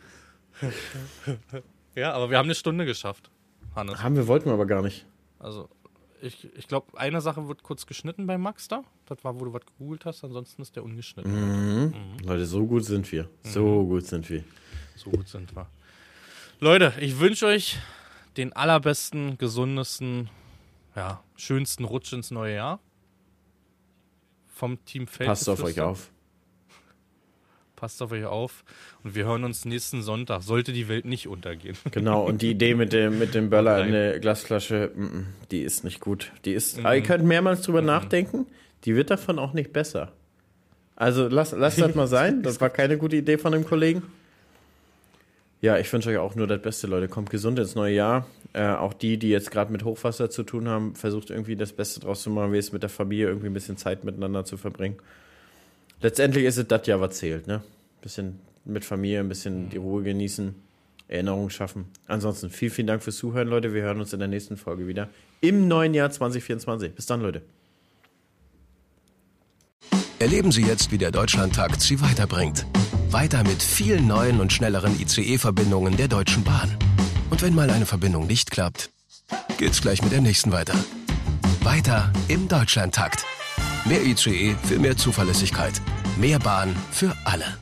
*laughs* ja, aber wir haben eine Stunde geschafft, Hannes. Haben wir, wollten wir aber gar nicht. Also, ich, ich glaube, eine Sache wird kurz geschnitten bei Max da. Das war, wo du was gegoogelt hast. Ansonsten ist der ungeschnitten. Mhm. Mhm. Leute, so gut sind wir. So mhm. gut sind wir. So gut sind wir. Leute, ich wünsche euch den allerbesten, gesundesten, ja, schönsten Rutsch ins neue Jahr. Vom Team Feld. Passt auf euch auf. Passt auf euch auf. Und wir hören uns nächsten Sonntag. Sollte die Welt nicht untergehen. *laughs* Genau, und die Idee mit dem, mit dem Böller in der Glasflasche, die ist nicht gut. Die ist, mhm. ihr könnt mehrmals drüber mhm. nachdenken. Die wird davon auch nicht besser. Also lasst lass das mal sein. Das war keine gute Idee von dem Kollegen. Ja, ich wünsche euch auch nur das Beste, Leute. Kommt gesund ins neue Jahr. Äh, auch die, die jetzt gerade mit Hochwasser zu tun haben, versucht irgendwie das Beste draus zu machen, wie es mit der Familie irgendwie ein bisschen Zeit miteinander zu verbringen. Letztendlich ist es das ja, was zählt, ne? Bisschen mit Familie, ein bisschen die Ruhe genießen, Erinnerungen schaffen. Ansonsten vielen, vielen Dank fürs Zuhören, Leute. Wir hören uns in der nächsten Folge wieder im neuen Jahr 2024. Bis dann, Leute. Erleben Sie jetzt, wie der Deutschlandtakt Sie weiterbringt. Weiter mit vielen neuen und schnelleren ICE-Verbindungen der Deutschen Bahn. Und wenn mal eine Verbindung nicht klappt, geht's gleich mit der nächsten weiter. Weiter im Deutschlandtakt. Mehr ICE für mehr Zuverlässigkeit. Mehr Bahn für alle.